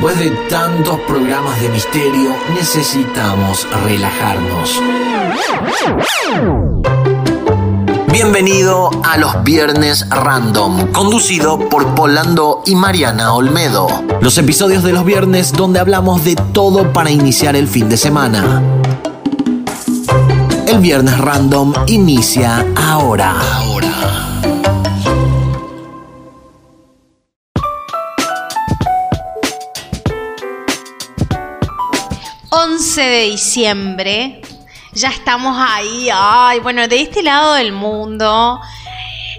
Después de tantos programas de misterio, necesitamos relajarnos. Bienvenido a los Viernes Random, conducido por Polando y Mariana Olmedo. Los episodios de los viernes donde hablamos de todo para iniciar el fin de semana. El Viernes Random inicia ahora. Ahora. 11 de diciembre. Ya estamos ahí. Ay, bueno, de este lado del mundo,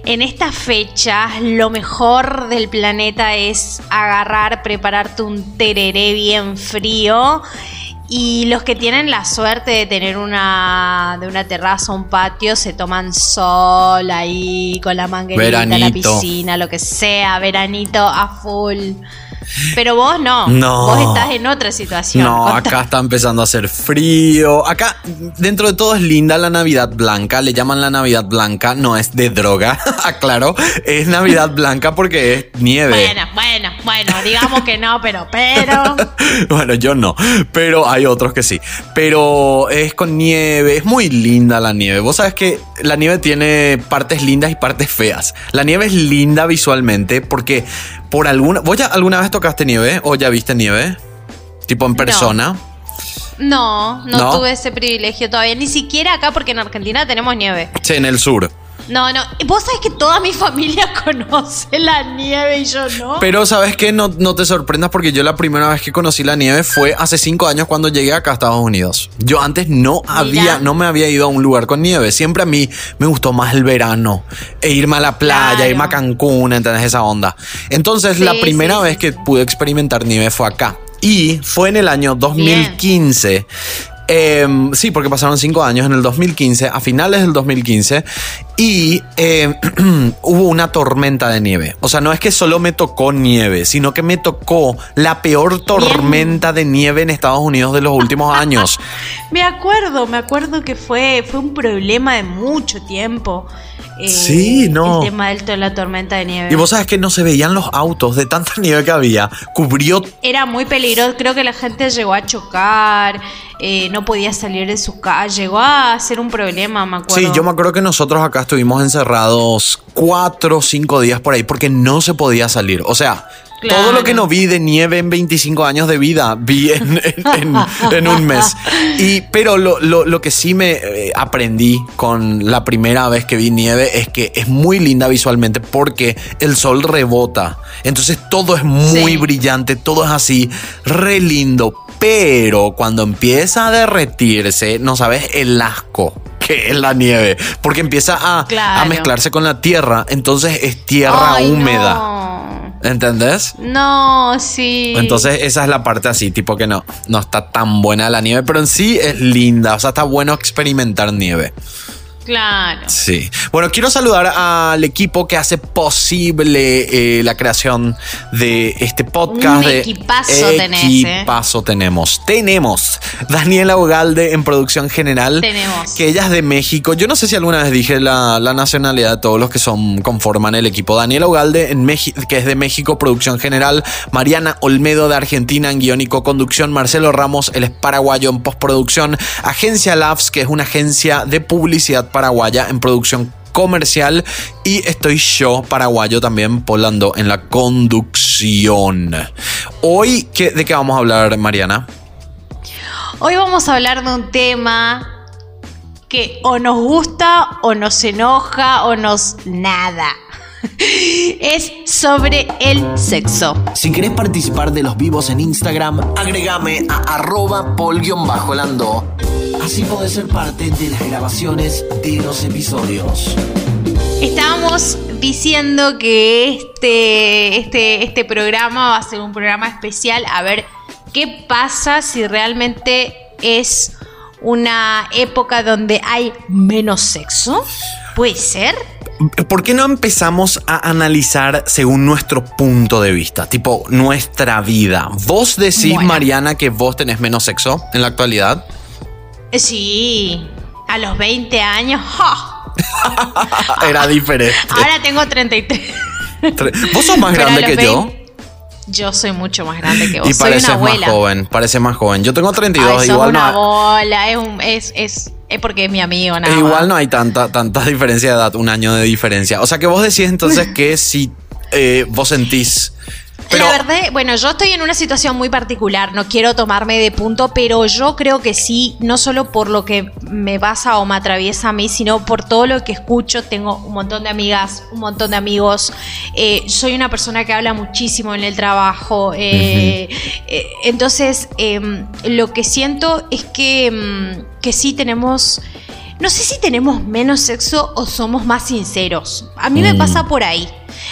en estas fechas, lo mejor del planeta es agarrar, prepararte un tereré bien frío. Y los que tienen la suerte de tener una de una terraza, un patio, se toman sol ahí con la manguerita, la piscina, lo que sea, veranito a full. Pero vos no. No. Vos estás en otra situación. No, acá está empezando a hacer frío. Acá, dentro de todo, es linda la Navidad Blanca. Le llaman la Navidad Blanca. No es de droga, aclaro. Es Navidad Blanca porque es nieve. Bueno, bueno, bueno. Digamos que no, pero, pero. bueno, yo no. Pero hay otros que sí. Pero es con nieve. Es muy linda la nieve. Vos sabes que la nieve tiene partes lindas y partes feas. La nieve es linda visualmente porque por alguna. ¿Vos ya alguna vez tocaste nieve o ya viste nieve? Tipo en persona. No. No, tuve ese privilegio todavía. Ni siquiera acá, porque en Argentina tenemos nieve. Sí, en el sur. No, no. Vos sabés que toda mi familia conoce la nieve y yo no. Pero sabes que no, no te sorprendas porque yo la primera vez que conocí la nieve fue hace cinco años cuando llegué acá a Estados Unidos. Yo antes no había, no me había ido a un lugar con nieve. Siempre a mí me gustó más el verano. E irme a la playa, irme a Cancún, ¿entendés? Esa onda. Entonces la primera vez que pude experimentar nieve fue acá. Y fue en el año 2015 Em, sí, porque pasaron cinco años en el 2015, a finales del 2015, y em, hubo una tormenta de nieve. O sea, no es que solo me tocó nieve, sino que me tocó la peor tormenta de nieve en Estados Unidos de los últimos años. me acuerdo, me acuerdo que fue, fue un problema de mucho tiempo. Eh, sí, no. El tema de la tormenta de nieve. Y vos sabes que no se veían los autos de tanta nieve que había. Cubrió. Era muy peligroso. Creo que la gente llegó a chocar. Eh, no podía salir de su casa. Llegó a ser un problema, me acuerdo. Sí, yo me acuerdo que nosotros acá estuvimos encerrados cuatro o cinco días por ahí porque no se podía salir. O sea, todo lo que no vi de nieve en 25 años de vida, vi en, un mes. Y, pero lo, que sí me eh, aprendí con la primera vez que vi nieve es que es muy linda visualmente porque el sol rebota. Entonces todo es muy brillante, todo es así, re lindo. Pero cuando empieza a derretirse, no sabes el asco que es la nieve, porque empieza a, mezclarse con la tierra, entonces es tierra húmeda. ¿Entendés? No, sí. Entonces esa es la parte así, tipo que no, no está tan buena la nieve, pero en sí es linda, o sea, está bueno experimentar nieve. Claro. Sí. Bueno, quiero saludar al equipo que hace posible eh, la creación de este podcast. Un equipazo tenés. ¿eh? Equipazo tenemos. Tenemos Daniela Ugalde en producción general. Tenemos. Que ella es de México. Yo no sé si alguna vez dije la, nacionalidad de todos los que son conforman el equipo. Daniela Ugalde en México, que es de México, producción general. Mariana Olmedo de Argentina en guion y co-conducción. Marcelo Ramos, él es paraguayo en postproducción. Agencia Labs, que es una agencia de publicidad paraguaya en producción comercial y estoy yo, paraguayo también, polando en la conducción. Hoy, ¿de qué vamos a hablar, Mariana? Hoy vamos a hablar de un tema que o nos gusta o nos enoja o nos nada. Es sobre el sexo. Si querés participar de los vivos en Instagram, agregame a arroba pol-lando Así podés ser parte de las grabaciones de los episodios. Estábamos diciendo que este, este, este programa va a ser un programa especial. A ver qué pasa si realmente es una época donde hay menos sexo. ¿Puede ser? ¿Por qué no empezamos a analizar según nuestro punto de vista? Tipo, nuestra vida. ¿Vos decís, Mariana, que vos tenés menos sexo en la actualidad? Sí, a los 20 años. Era diferente. Ahora tengo 33. ¿Vos sos más grande que yo? Yo soy mucho más grande que vos. Y soy pareces una abuela. más joven, parece más joven. Yo tengo 32, Ay, igual una no, bola, es, es, es, es porque es mi amigo, nada igual no hay tanta, tanta diferencia de edad, un año de diferencia. O sea que vos decís entonces que si eh, vos sentís... Pero, La verdad, bueno, yo estoy en una situación muy particular, no quiero tomarme de punto, pero yo creo que sí, no solo por lo que me pasa o me atraviesa a mí, sino por todo lo que escucho. Tengo un montón de amigas, un montón de amigos. eh, soy una persona que habla muchísimo en el trabajo. eh, eh, entonces, em, lo que siento es que, em, que sí tenemos... No sé si tenemos menos sexo o somos más sinceros. A mí me Mm. pasa por ahí.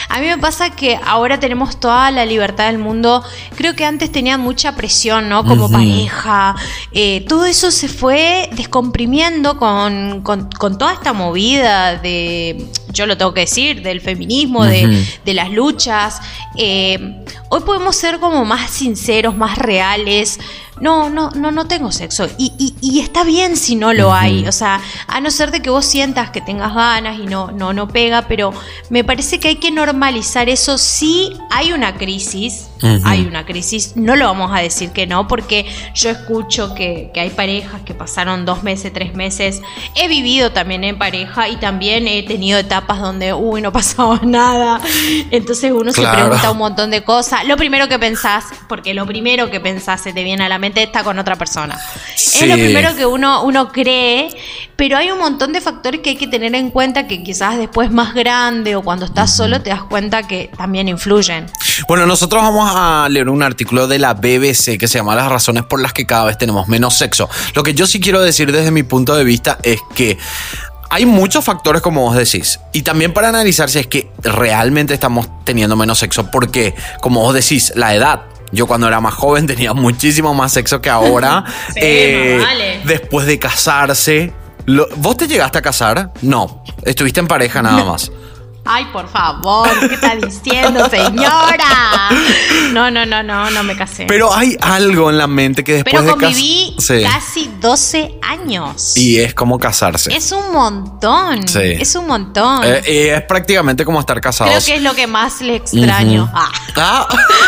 A mí me pasa que ahora tenemos toda la libertad del mundo. Creo que antes tenían mucha presión, ¿no? Como pareja. Eh, todo eso se fue descomprimiendo con, con- con toda esta movida de, yo lo tengo que decir, del feminismo, de, de las luchas. Eh, hoy podemos ser como más sinceros, más reales. No, no, no, no tengo sexo. Y, y- y está bien si no lo hay. O sea, a no ser de que vos sientas que tengas ganas y no, no, no pega, pero me parece que hay que normalizar eso. Sí hay una crisis, hay una crisis, no lo vamos a decir que no, porque yo escucho que, que hay parejas que pasaron dos meses, tres meses. He vivido también en pareja y también he tenido etapas donde, uy, no pasaba nada. Entonces uno se pregunta un montón de cosas. Lo primero que pensás, porque lo primero que pensás se te viene a la mente está con otra persona. Sí. Es lo primero que uno, uno cree, pero hay un montón de factores que hay que tener en cuenta que quizás después más grande o cuando estás solo te das cuenta que también influyen. Bueno, nosotros vamos a leer un artículo de la BBC que se llama Las razones por las que cada vez tenemos menos sexo. Lo que yo sí quiero decir desde mi punto de vista es que hay muchos factores como vos decís. Y también para analizar si es que realmente estamos teniendo menos sexo. Porque, como vos decís, la edad. Yo cuando era más joven tenía muchísimo más sexo que ahora. Eh, vale. Después de casarse. Lo- ¿Vos te llegaste a casar? No. Estuviste en pareja nada más. Ay, por favor, ¿qué está diciendo, señora? No, no, no, no, no me casé. Pero hay algo en la mente que después Pero de conviví Sí. casi 12 años. Y es como casarse. Es un montón. Sí. Es un montón. Eh, y es prácticamente como estar casados. Creo que es lo que más le extraño. Ah. Ah,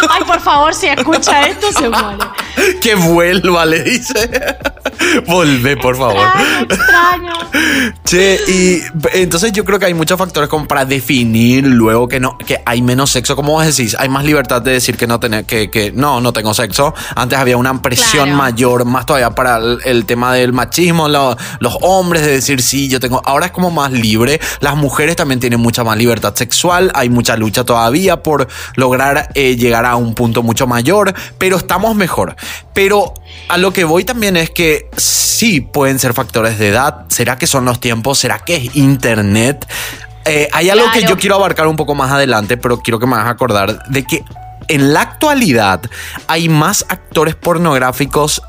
Ay, por favor, si escucha esto, se muere. que vuelva, le dice. Volvé, por favor. Extraño, extraño. Che, y entonces yo creo que hay muchos factores como para definir luego que no, que hay menos sexo, como vos decís, hay más libertad de decir que no tener, que, que no, no tengo sexo. Antes había una presión Claro. mayor, más todavía para el, el tema del machismo, lo- los hombres de decir sí, yo tengo. Ahora es como más libre. Las mujeres también tienen mucha más libertad sexual. Hay mucha lucha todavía por lograr eh, llegar a un punto mucho mayor, pero estamos mejor. Pero a lo que voy también es que sí pueden ser factores de edad. ¿Será que son los tiempos? ¿Será que es internet? Eh, hay algo que yo quiero abarcar un poco más adelante, pero quiero que me hagas acordar de que en la actualidad hay más actores pornográficos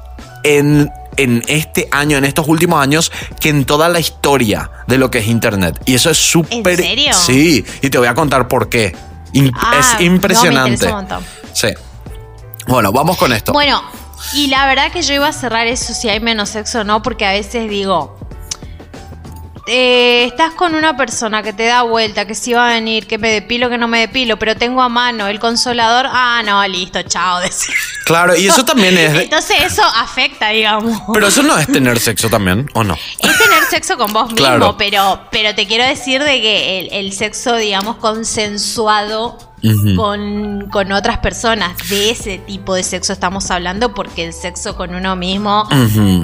en, en este año, en estos últimos años, que en toda la historia de lo que es internet. Y eso es súper. serio? Sí, y te voy a contar por qué. Ah, es me impresionante. un. Sí. Bueno, vamos con esto. Bueno, y la verdad que yo iba a cerrar eso si hay menos sexo o no, porque a veces digo, eh, estás con una persona que te da vuelta, que si va a venir, que me depilo, que no me depilo, pero tengo a mano el consolador, ah, no, listo, chao. Claro, y eso también es. Entonces eso afecta, digamos. pero eso no es tener sexo también, ¿o no? Es tener sexo con vos mismo, Claro. pero, pero te quiero decir de que el, el sexo, digamos, consensuado Con, con otras personas, de ese tipo de sexo estamos hablando, porque el sexo con uno mismo,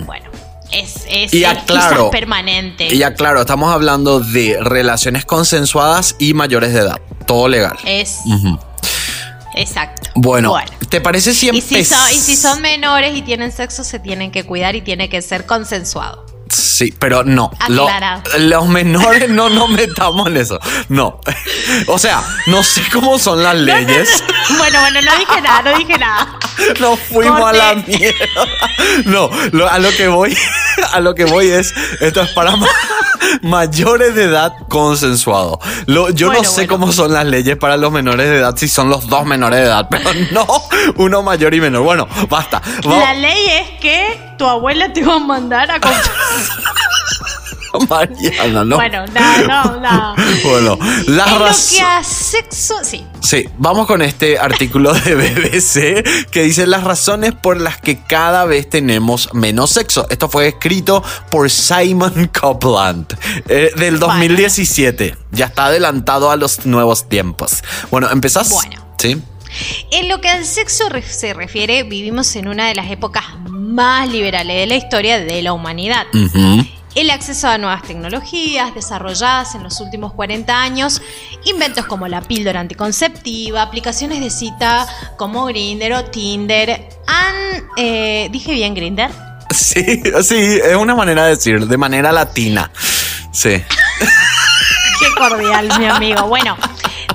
bueno, es, es, Y aclaro, permanente. Y claro, estamos hablando de relaciones consensuadas y mayores de edad. Todo legal. Es exacto. Bueno, ¿te parece si Y si, son, y si son menores y tienen sexo, se tienen que cuidar y tiene que ser consensuado. Sí, pero no. Lo- los menores no nos metamos en eso. No. O sea, no sé cómo son las leyes. bueno, bueno, no dije nada, no dije nada. Nos fuimos Corte. a la mierda. No, lo- a lo que voy, a lo que voy es, esto es para ma- mayores de edad consensuado. Lo- yo Bueno, no sé bueno. cómo son las leyes para los menores de edad, si son los dos menores de edad, pero no uno mayor y menor. Bueno, basta. Vamos- La ley es que tu abuela te va a mandar a comprar. Mariana, ¿no? Bueno, no, no, no. Bueno, las En lo raz- que a sexo, sí. Sí, vamos con este artículo de BBC que dice las razones por las que cada vez tenemos menos sexo. Esto fue escrito por Simon Copland eh, del 2017. Ya está adelantado a los nuevos tiempos. Bueno, ¿empezás? Bueno. Sí. En lo que al sexo se refiere, vivimos en una de las épocas más liberales de la historia de la humanidad. El acceso a nuevas tecnologías desarrolladas en los últimos 40 años, inventos como la píldora anticonceptiva, aplicaciones de cita como Grindr o Tinder, han... eh, ¿Dije bien Grindr? Sí, sí, es una manera de decir, de manera latina. Sí. Qué cordial, mi amigo. Bueno,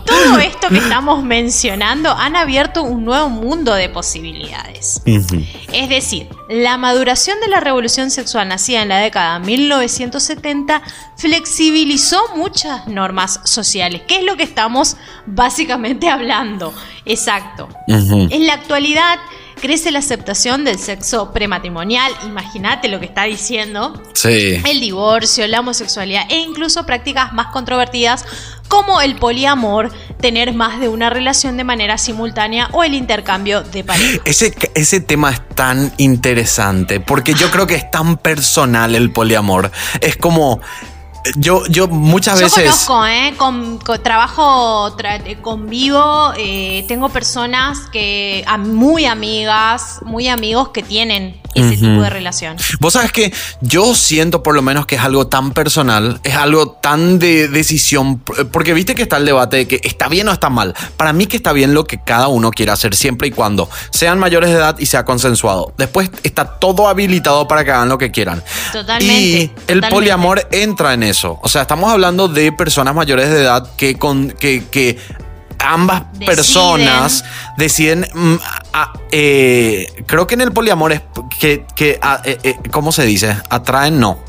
todo esto que estamos mencionando han abierto un nuevo mundo de posibilidades. Es decir, la maduración de la revolución sexual nacida en la década de 1970 flexibilizó muchas normas sociales, que es lo que estamos básicamente hablando. Exacto. En la actualidad crece la aceptación del sexo prematrimonial, imagínate lo que está diciendo, Sí. el divorcio, la homosexualidad e incluso prácticas más controvertidas como el poliamor, tener más de una relación de manera simultánea o el intercambio de pareja. Ese, ese tema es tan interesante porque yo creo que es tan personal el poliamor. Es como. Yo, yo muchas Yo veces. conozco, ¿eh? Con, con- trabajo, tra- eh, convivo, eh, tengo personas que, a- muy amigas, muy amigos que tienen ese tipo de relación. Vos sabes que yo siento por lo menos que es algo tan personal, es algo tan de decisión, porque viste que está el debate de que está bien o está mal. Para mí que está bien lo que cada uno quiera hacer siempre y cuando sean mayores de edad y sea consensuado. Después está todo habilitado para que hagan lo que quieran. Totalmente, Y el totalmente. poliamor entra en eso. O sea, estamos hablando de personas mayores de edad que con que, que ambas Deciden. personas deciden mm, a- eh, creo que en el poliamor es que, que a- eh, eh, ¿cómo se dice? atraen no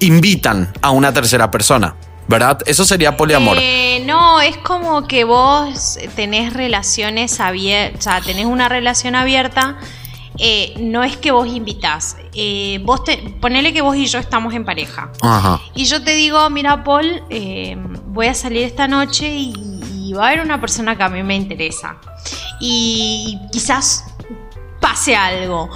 invitan a una tercera persona ¿verdad? eso sería poliamor no, es como que vos tenés relaciones abiertas, o sea, tenés una relación abierta. eh, no es que vos invitás. eh, vos te, ponele que vos y yo estamos en pareja. Ajá. Y yo te digo, mira, Paul, eh, voy a salir esta noche y, y va a haber una persona que a mí me interesa. Y quizás pase algo.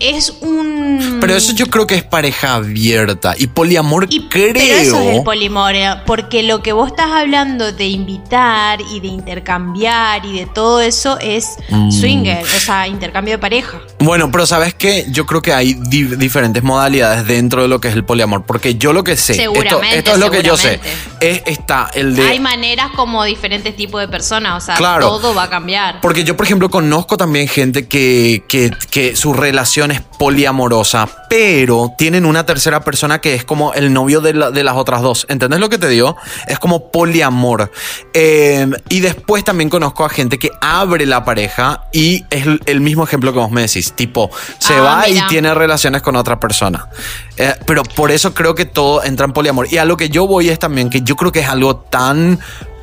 Es un. pero eso yo creo que es pareja abierta y poliamor Y- creo Pero eso es el eh, porque lo que vos estás hablando de invitar y de intercambiar y de todo eso es Mm. swinger, o sea, intercambio de pareja. Bueno, pero sabes que yo creo que hay di- diferentes modalidades dentro de lo que es el poliamor, porque yo lo que sé, esto, Seguramente, esto es lo que yo sé, es está el de Hay maneras como diferentes tipos de personas, o sea, Claro. todo va a cambiar. Porque yo, por ejemplo, conozco también gente que, que, que su relación es poliamorosa, pero tienen una tercera persona que es como el novio de, la- de las otras dos. ¿Entendés lo que te digo? Es como poliamor. Eh, y después también conozco a gente que abre la pareja y es el, mismo ejemplo que vos me decís. Tipo, se Ah, va y tiene relaciones con otra persona. Eh, pero por eso creo que todo entra en poliamor. Y a lo que yo voy es también que yo creo que es algo tan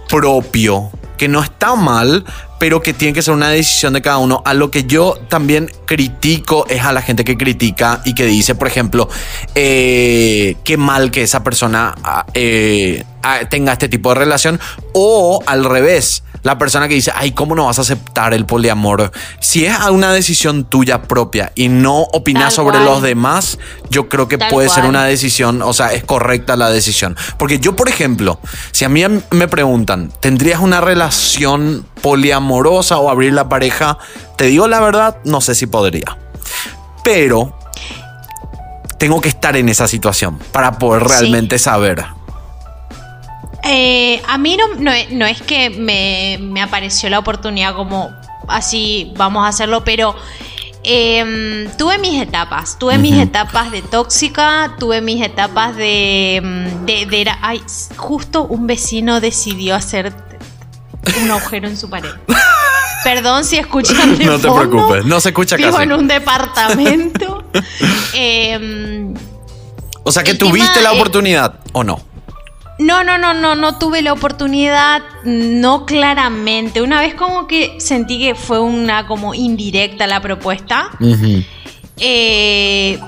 propio, que no está mal, pero que tiene que ser una decisión de cada uno. A lo que yo también critico es a la gente que critica y que dice, por ejemplo, eh, qué mal que esa persona ah, eh, tenga este tipo de relación, o al revés. La persona que dice, ay, ¿cómo no vas a aceptar el poliamor? Si es una decisión tuya propia y no opinas sobre cual. los demás, yo creo que Tal puede ser una decisión, o sea, es correcta la decisión. Porque yo, por ejemplo, si a mí me preguntan, ¿tendrías una relación poliamorosa o abrir la pareja? Te digo la verdad, no sé si podría. Pero tengo que estar en esa situación para poder Sí. realmente saber. Eh, a mí no, no, es- no es que me, me apareció la oportunidad como así vamos a hacerlo, pero em, tuve mis etapas. Tuve mis etapas de tóxica, tuve mis etapas de... mm, de, de era- ay, justo un vecino decidió hacer un agujero en su pared. Perdón si escuchan de No te fondo. preocupes, no se escucha Vivo casi. en un departamento. Em, O sea, que tuviste la es- oportunidad o no. No, no, no, no, no tuve la oportunidad, no claramente. Una vez como que sentí que fue una como indirecta la propuesta. Ujú. Eh,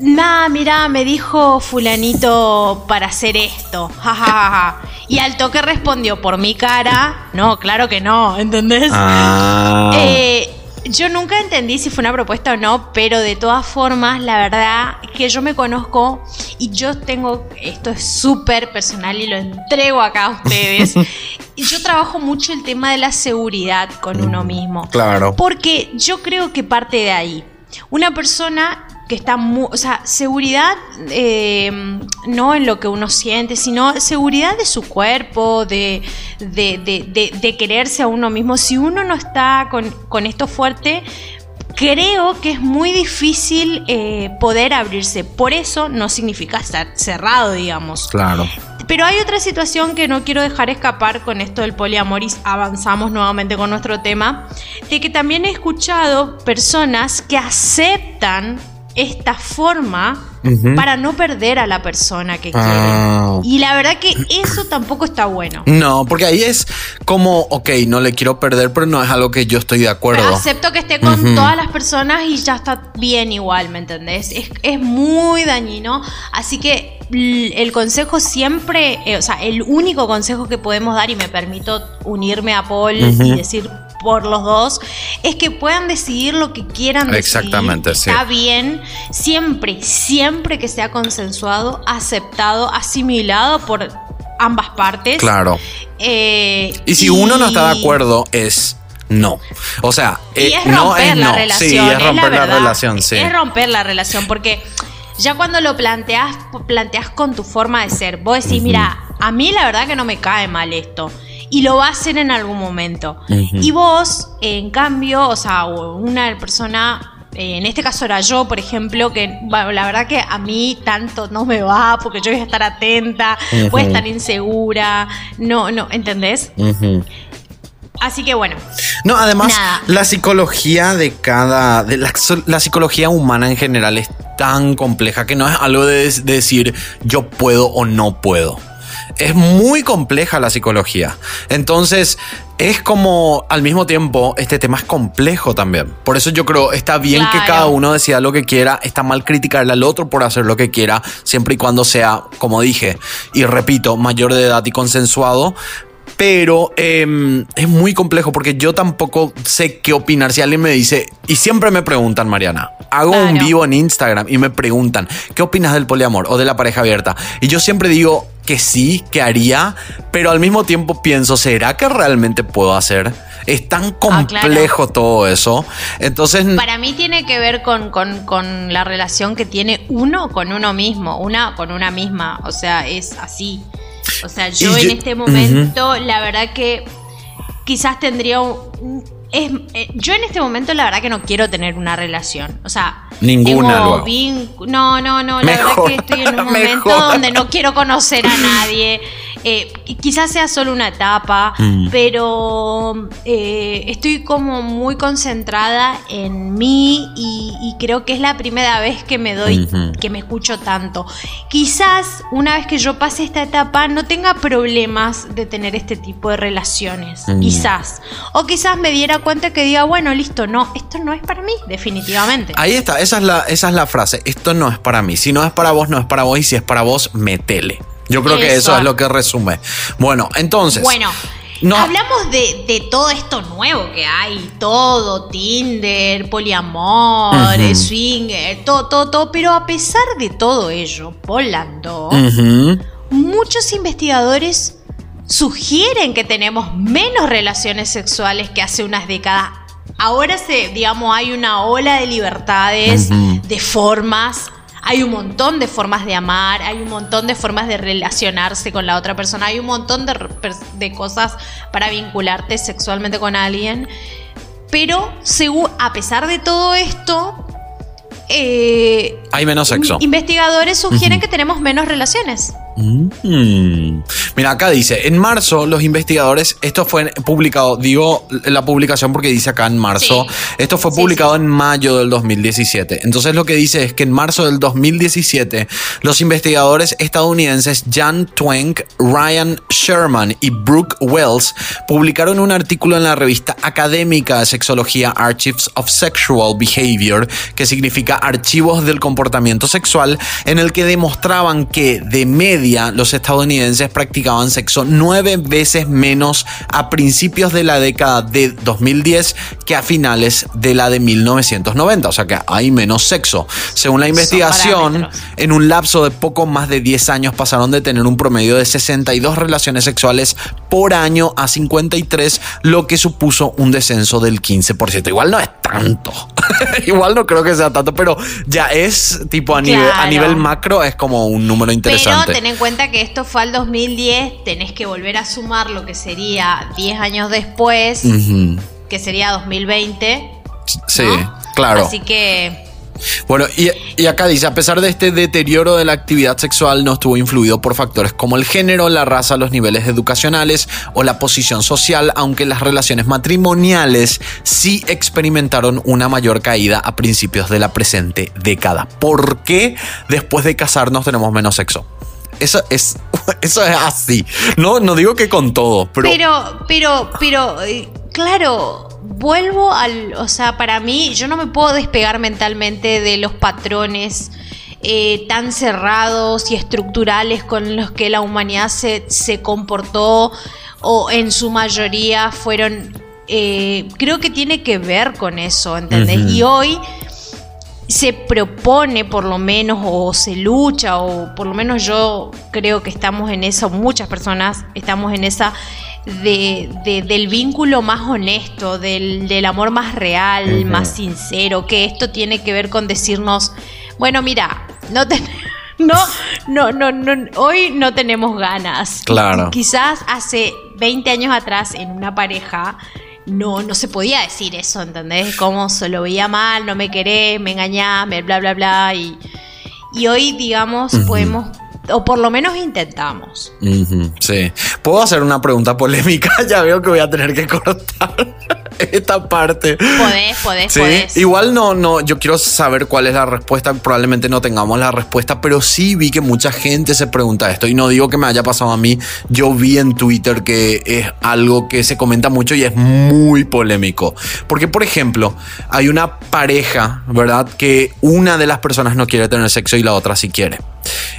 Nah, mira, me dijo fulanito para hacer esto. Ja, Y al toque respondió por mi cara. No, claro que no, ¿entendés? Ah. Eh, yo nunca entendí si fue una propuesta o no, pero de todas formas, la verdad que yo me conozco y yo tengo, esto es súper personal y lo entrego acá a ustedes. yo trabajo mucho el tema de la seguridad con uno mismo. Claro. Porque yo creo que parte de ahí. Una persona que está muy, o sea, seguridad eh, no en lo que uno siente, sino seguridad de su cuerpo, de, de, quererse a uno mismo. Si uno no está con, esto fuerte, creo que es muy difícil eh, poder abrirse. Por eso no significa estar cerrado, digamos. Claro. Pero hay otra situación que no quiero dejar escapar con esto del poliamor y avanzamos nuevamente con nuestro tema, de que también he escuchado personas que aceptan esta forma para no perder a la persona que ah. Y la verdad que eso tampoco está bueno. No, porque ahí es como, ok, no le quiero perder, pero no es algo que yo estoy de acuerdo. acepto que esté con todas las personas y ya está bien igual, ¿me entendés? Es, muy dañino. Así que el consejo siempre, eh, o sea, el único consejo que podemos dar, y me permito unirme a Paul y decir por los dos, es que puedan decidir lo que quieran decidir. Exactamente, sí. Está bien, siempre, siempre que sea consensuado, aceptado, asimilado por ambas partes. Claro. Eh, y si uno no está de acuerdo, es no. O sea, eh, es no es la Relación, sí, es romper la, relación, sí. Es romper la relación, porque ya cuando lo planteas, planteas con tu forma de ser, vos decís, mira, a mí la verdad que no me cae mal esto y lo va a hacer en algún momento. Y vos, en cambio, o sea, una persona eh, en este caso era yo, por ejemplo, que la verdad que a mí tanto no me va porque yo voy a estar atenta, voy a estar insegura, no, no, ¿entendés? Así que bueno. No, además, la psicología de cada. De la, la, psicología humana en general es tan compleja que no es algo de decir yo puedo o no puedo es muy compleja la psicología. Entonces, es como al mismo tiempo este tema es complejo también. Por eso yo creo está bien que cada uno decida lo que quiera, está mal criticarle al otro por hacer lo que quiera, siempre y cuando sea, como dije, y repito, mayor de edad y consensuado, pero em, es muy complejo porque yo tampoco sé qué opinar. Si alguien me dice, y siempre me preguntan, Mariana, hago un vivo en Instagram y me preguntan, ¿qué opinas del poliamor o de la pareja abierta? Y yo siempre digo que sí, que haría, pero al mismo tiempo pienso, ¿será que realmente puedo hacer? Es tan ah, complejo todo eso. Entonces. Para mí tiene que ver con, con, la relación que tiene uno con uno mismo, una con una misma. O sea, es así. O sea, yo, en este momento, la verdad que quizás tendría un, es, eh, yo en este momento la verdad que no quiero tener una relación. O sea, ninguna. no, no, no. La verdad que estoy en un momento donde no quiero conocer a nadie. Eh, quizás sea solo una etapa, mm. pero eh, estoy como muy concentrada en mí y, creo que es la primera vez que me doy, que me escucho tanto. Quizás una vez que yo pase esta etapa no tenga problemas de tener este tipo de relaciones, mm. quizás. O quizás me diera cuenta que diga, bueno, listo, no, esto no es para mí, definitivamente. Ahí está, esa es la, esa es la frase, esto no es para mí. Si no es para vos, no es para vos y si es para vos, metele. Yo creo que eso es lo que resume. Bueno, entonces. Bueno. No. Hablamos de, todo esto nuevo que hay, todo, Tinder, poliamor, swinger, todo, todo, todo, pero a pesar de todo ello, Polando, muchos investigadores sugieren que tenemos menos relaciones sexuales que hace unas décadas. Ahora se, digamos, hay una ola de libertades, de formas, hay un montón de formas de amar, hay un montón de formas de relacionarse con la otra persona, hay un montón de, cosas para vincularte sexualmente con alguien. Pero a pesar de todo esto, eh, hay menos sexo. Investigadores sugieren que tenemos menos relaciones. Mm. Mira, acá dice, en marzo los investigadores, esto fue publicado, digo la publicación porque dice acá en marzo, esto fue publicado en mayo del 2017. Entonces lo que dice es que en marzo del 2017 los investigadores estadounidenses Jan Twenk, Ryan Sherman y Brooke Wells publicaron un artículo en la revista académica de sexología Archives of Sexual Behavior, que significa archivos del comportamiento sexual, en el que demostraban que de media los estadounidenses practicaban sexo nueve veces menos a principios de la década de 2010 que a finales de la de 1990. O sea que hay menos sexo. Según la investigación, en un lapso de poco más de 10 años pasaron de tener un promedio de 62 relaciones sexuales por año a 53, lo que supuso un descenso del 15%. Igual no es tanto. Igual no creo que sea tanto, pero ya es tipo a nivel, a nivel macro es como un número interesante. Pero ten en cuenta que esto fue al 2010, tenés que volver a sumar lo que sería 10 años después, que sería 2020. Sí, claro. Así que bueno, y, acá dice, a pesar de este deterioro de la actividad sexual, no estuvo influido por factores como el género, la raza, los niveles educacionales o la posición social, aunque las relaciones matrimoniales sí experimentaron una mayor caída a principios de la presente década. ¿Por qué después de casarnos tenemos menos sexo? Eso es, eso es así. No, no digo que con todo, pero... Pero, pero, pero, eh, claro, vuelvo al, o sea, para mí yo no me puedo despegar mentalmente de los patrones eh, tan cerrados y estructurales con los que la humanidad se, se comportó o en su mayoría fueron, eh, creo que tiene que ver con eso, ¿entendés? Y hoy se propone por lo menos o se lucha o por lo menos yo creo que estamos en eso, muchas personas estamos en esa de, del vínculo más honesto, del, amor más real, más sincero, que esto tiene que ver con decirnos, bueno, mira, no no, no, no, hoy no tenemos ganas. Claro. Quizás hace 20 años atrás en una pareja no, no se podía decir eso, ¿entendés? Como se lo veía mal, no me querés, me engañás, bla, bla, bla. Y, y hoy, digamos, podemos o por lo menos intentamos. sí. ¿Puedo hacer una pregunta polémica? ya veo que voy a tener que cortar esta parte. Podés, podés, ¿Sí? Igual no, no, yo quiero saber cuál es la respuesta. Probablemente no tengamos la respuesta, pero sí vi que mucha gente se pregunta esto. Y no digo que me haya pasado a mí. Yo vi en Twitter que es algo que se comenta mucho y es muy polémico. Porque, por ejemplo, hay una pareja, ¿verdad? Que una de las personas no quiere tener sexo y la otra sí quiere.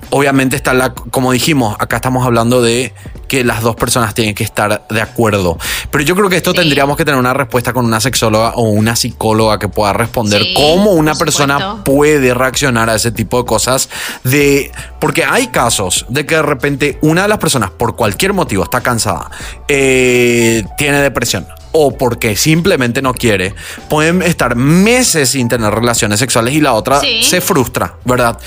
Obviamente está la, como dijimos, acá estamos hablando de que las dos personas tienen que estar de acuerdo. Pero yo creo que esto tendríamos que tener una respuesta con una sexóloga o una psicóloga que pueda responder cómo una persona puede reaccionar a ese tipo de cosas. De, porque hay casos de que de repente una de las personas, por cualquier motivo, está cansada, eh, tiene depresión o porque simplemente no quiere, pueden estar meses sin tener relaciones sexuales y la otra se frustra, ¿verdad?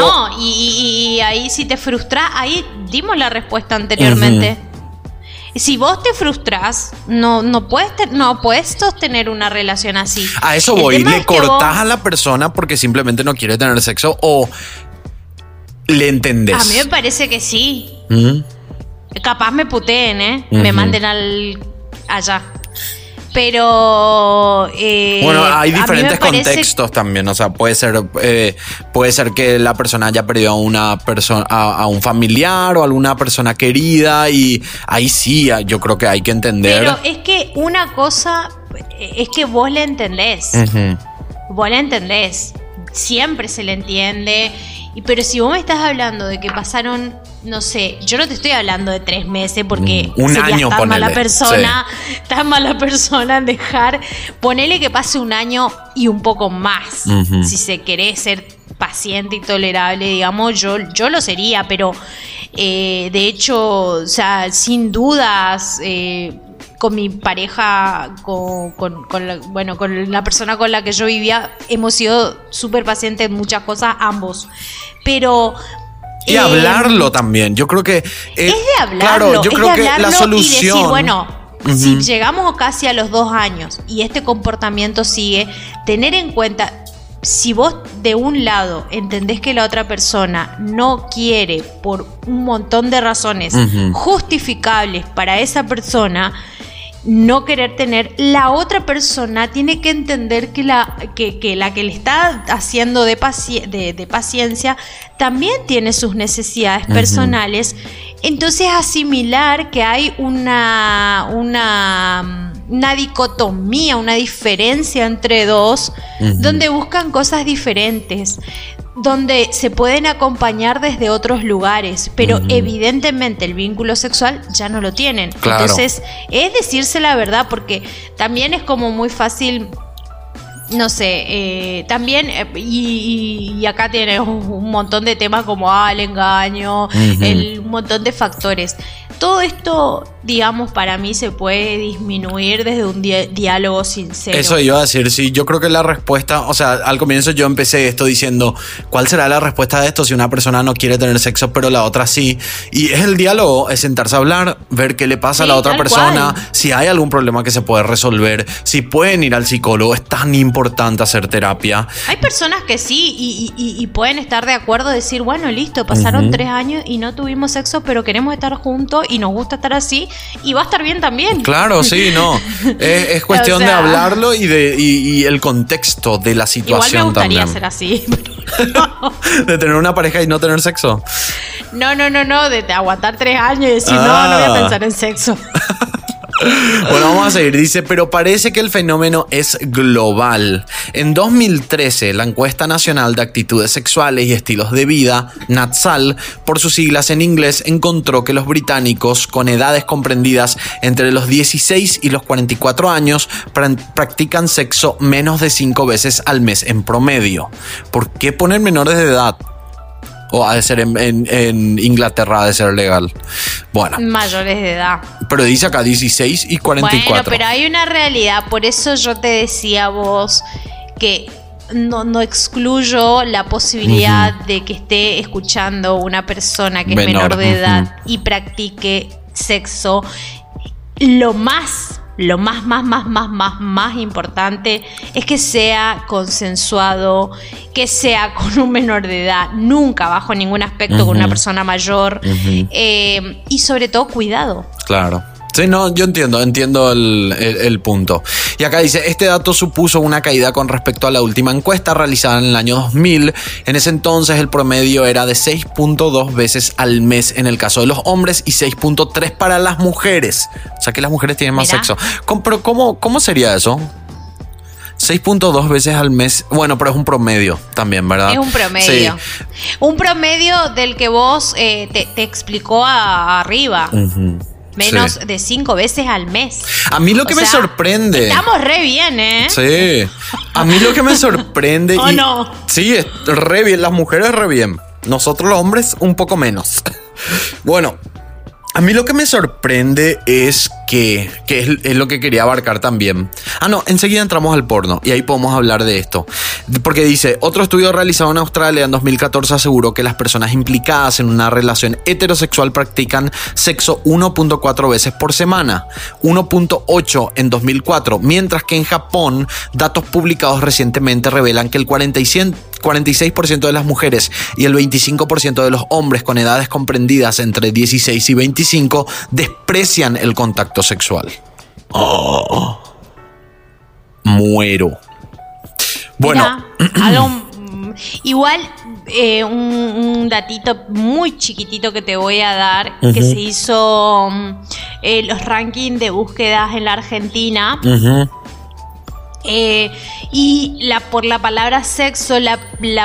No, y, ahí si te frustras, ahí dimos la respuesta anteriormente. Si vos te frustras, no, no, puedes no puedes sostener una relación así. A eso voy. ¿Le cortás a la persona porque simplemente no quiere tener sexo o le entendés? A mí me parece que sí. Capaz me puteen, ¿eh? Me manden al allá. Pero. Eh, bueno, hay diferentes contextos también. O sea, puede ser, eh, puede ser que la persona haya perdido a una persona, a, un familiar o alguna persona querida. Y ahí sí, yo creo que hay que entender. Pero es que una cosa es que vos le entendés. Vos le entendés. Siempre se le entiende. Y, pero si vos me estás hablando de que pasaron no sé, yo no te estoy hablando de tres meses porque un año, tan mala persona, tan mala persona en dejar. Ponele que pase un año y un poco más. Si se quiere ser paciente y tolerable, digamos, yo, yo lo sería, pero eh, de hecho, o sea, sin dudas. Eh, con mi pareja, con, con, la, bueno, con la persona con la que yo vivía, hemos sido súper pacientes en muchas cosas, ambos. Pero y hablarlo también. Yo creo que. Eh, es de hablarlo. Claro, yo creo que la solución. Y decir, bueno, si llegamos casi a los dos años y este comportamiento sigue, tener en cuenta. si vos de un lado entendés que la otra persona no quiere por un montón de razones justificables para esa persona, no querer tener, la otra persona tiene que entender que la que, la que le está haciendo de, de, paciencia también tiene sus necesidades personales. Entonces asimilar que hay una, una, una dicotomía, una diferencia entre dos, donde buscan cosas diferentes donde se pueden acompañar desde otros lugares, pero evidentemente el vínculo sexual ya no lo tienen. Entonces, es decirse la verdad, porque también es como muy fácil no sé, eh, también, eh, y, acá tiene un, montón de temas como ah, el engaño, el, un montón de factores. Todo esto, digamos, para mí se puede disminuir desde un diálogo sincero. Eso iba a decir, sí, yo creo que la respuesta, o sea, al comienzo yo empecé esto diciendo, ¿cuál será la respuesta de esto si una persona no quiere tener sexo pero la otra sí? Y es el diálogo, es sentarse a hablar, ver qué le pasa a la otra persona, si hay algún problema que se puede resolver, si pueden ir al psicólogo, es tan importante hacer terapia. Hay personas que sí y, pueden estar de acuerdo, decir, bueno, listo, pasaron tres años y no tuvimos sexo, pero queremos estar juntos y nos gusta estar así y va a estar bien también. Claro, sí, no. es, cuestión de hablarlo y de y, el contexto de la situación igual me gustaría ser así. de tener una pareja y no tener sexo. No, no, no, no, de, aguantar tres años y decir, no, no voy a ah. pensar en sexo. Bueno, vamos a seguir. Dice, pero parece que el fenómeno es global. En 2013, la encuesta nacional de actitudes sexuales y estilos de vida, NATSAL, por sus siglas en inglés, encontró que los británicos con edades comprendidas entre los 16 y los 44 años practican sexo menos de 5 veces al mes en promedio. ¿Por qué poner menores de edad? O ha de ser en, Inglaterra, ha de ser legal. Bueno. Mayores de edad. Pero dice acá 16 y 44. Bueno, pero hay una realidad. Por eso yo te decía vos que no, excluyo la posibilidad de que esté escuchando una persona que es menor de edad y practique sexo. Lo más lo más, más, más, más, más, más importante es que sea consensuado, que sea con un menor de edad, nunca bajo ningún aspecto con una persona mayor eh, y sobre todo cuidado. Claro. Sí, no, yo entiendo, entiendo el, punto. Y acá dice, este dato supuso una caída con respecto a la última encuesta realizada en el año 2000. En ese entonces el promedio era de 6.2 veces al mes en el caso de los hombres y 6.3 para las mujeres. O sea que las mujeres tienen más sexo. Pero ¿cómo, ¿cómo sería eso? 6.2 veces al mes. Bueno, pero es un promedio también, ¿verdad? Es un promedio. Un promedio del que vos eh, te, explicó arriba menos de cinco veces al mes. A mí lo que me sorprende. Estamos re bien, ¿eh? Sí. A mí lo que me sorprende. ¿O no? Sí, es re bien. Las mujeres re bien. Nosotros los hombres un poco menos. Bueno, a mí lo que me sorprende es que, que es, lo que quería abarcar también. Ah, no, enseguida entramos al porno y ahí podemos hablar de esto. Porque dice, otro estudio realizado en Australia en 2014 aseguró que las personas implicadas en una relación heterosexual practican sexo 1.4 veces por semana, 1.8 en 2004, mientras que en Japón datos publicados recientemente revelan que el 47 46% de las mujeres y el 25% de los hombres con edades comprendidas entre 16 y 25 desprecian el contacto sexual. Oh, muero. Bueno, igual eh, un, datito muy chiquitito que te voy a dar, que se hizo mm, eh, los rankings de búsquedas en la Argentina. Eh, y la, por la palabra sexo, la,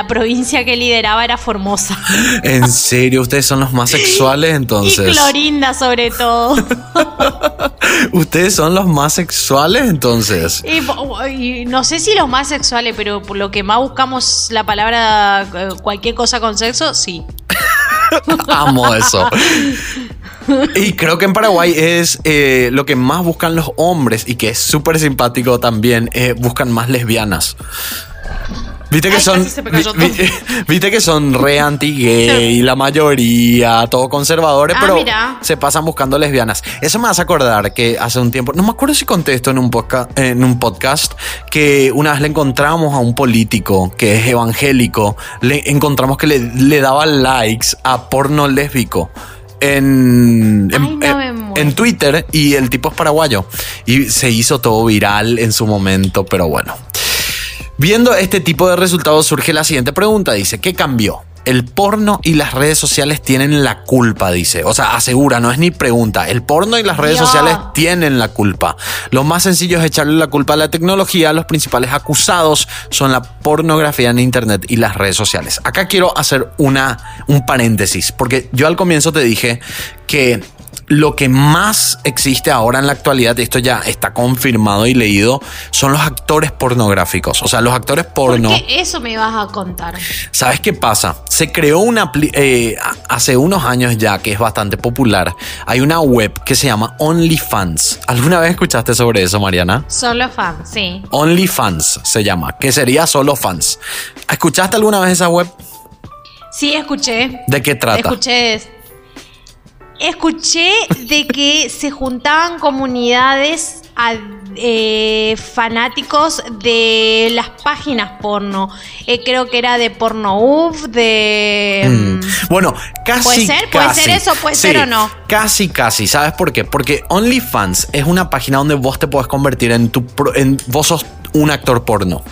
provincia que lideraba era Formosa. ¿En serio? ¿Ustedes son los más sexuales entonces? Y Clorinda sobre todo. ¿Ustedes son los más sexuales entonces? Y, no sé si los más sexuales, pero por lo que más buscamos la palabra eh, cualquier cosa con sexo, sí. Amo eso. Y creo que en Paraguay es eh, lo que más buscan los hombres y que es súper simpático también, eh, buscan más lesbianas. Viste que Ay, son. vi- vi- Viste que son re anti-gay, la mayoría, todo conservadores, Ah, pero mira. se pasan buscando lesbianas. Eso me hace acordar que hace un tiempo, no me acuerdo si conté esto en un podcast, en un podcast, que una vez le encontramos a un político que es evangélico, le encontramos que le, le daba likes a porno lésbico. En, en, Ay, no en- me muero. en Twitter y el tipo es paraguayo y se hizo todo viral en su momento, pero bueno. Viendo este tipo de resultados surge la siguiente pregunta. Dice, ¿qué cambió? El porno y las redes sociales tienen la culpa, dice. O sea, asegura, no es ni pregunta. El porno y las redes Dios. sociales tienen la culpa. Lo más sencillo es echarle la culpa a la tecnología. Los principales acusados son la pornografía en Internet y las redes sociales. Acá quiero hacer una, un paréntesis, porque yo al comienzo te dije que lo que más existe ahora en la actualidad, y esto ya está confirmado y leído, son los actores pornográficos. O sea, los actores porno. ¿Por qué eso me vas a contar? ¿Sabes qué pasa? Se creó una eh, hace unos años ya que es bastante popular. Hay una web que se llama OnlyFans. ¿Alguna vez escuchaste sobre eso, Mariana? Solo fan, sí. OnlyFans se llama, que sería solo fans. ¿Escuchaste alguna vez esa web? Sí, escuché. ¿De qué trata? Escuché. Escuché de que se juntaban comunidades a- eh, fanáticos de las páginas porno. Eh, creo que era de Pornhub, de. Mm. Bueno, casi. ¿Puede ser? ¿Puede casi. ser eso? ¿Puede ser o no? Casi, casi. ¿Sabes por qué? Porque OnlyFans es una página donde vos te podés convertir en tu. pro- en, vos sos un actor porno.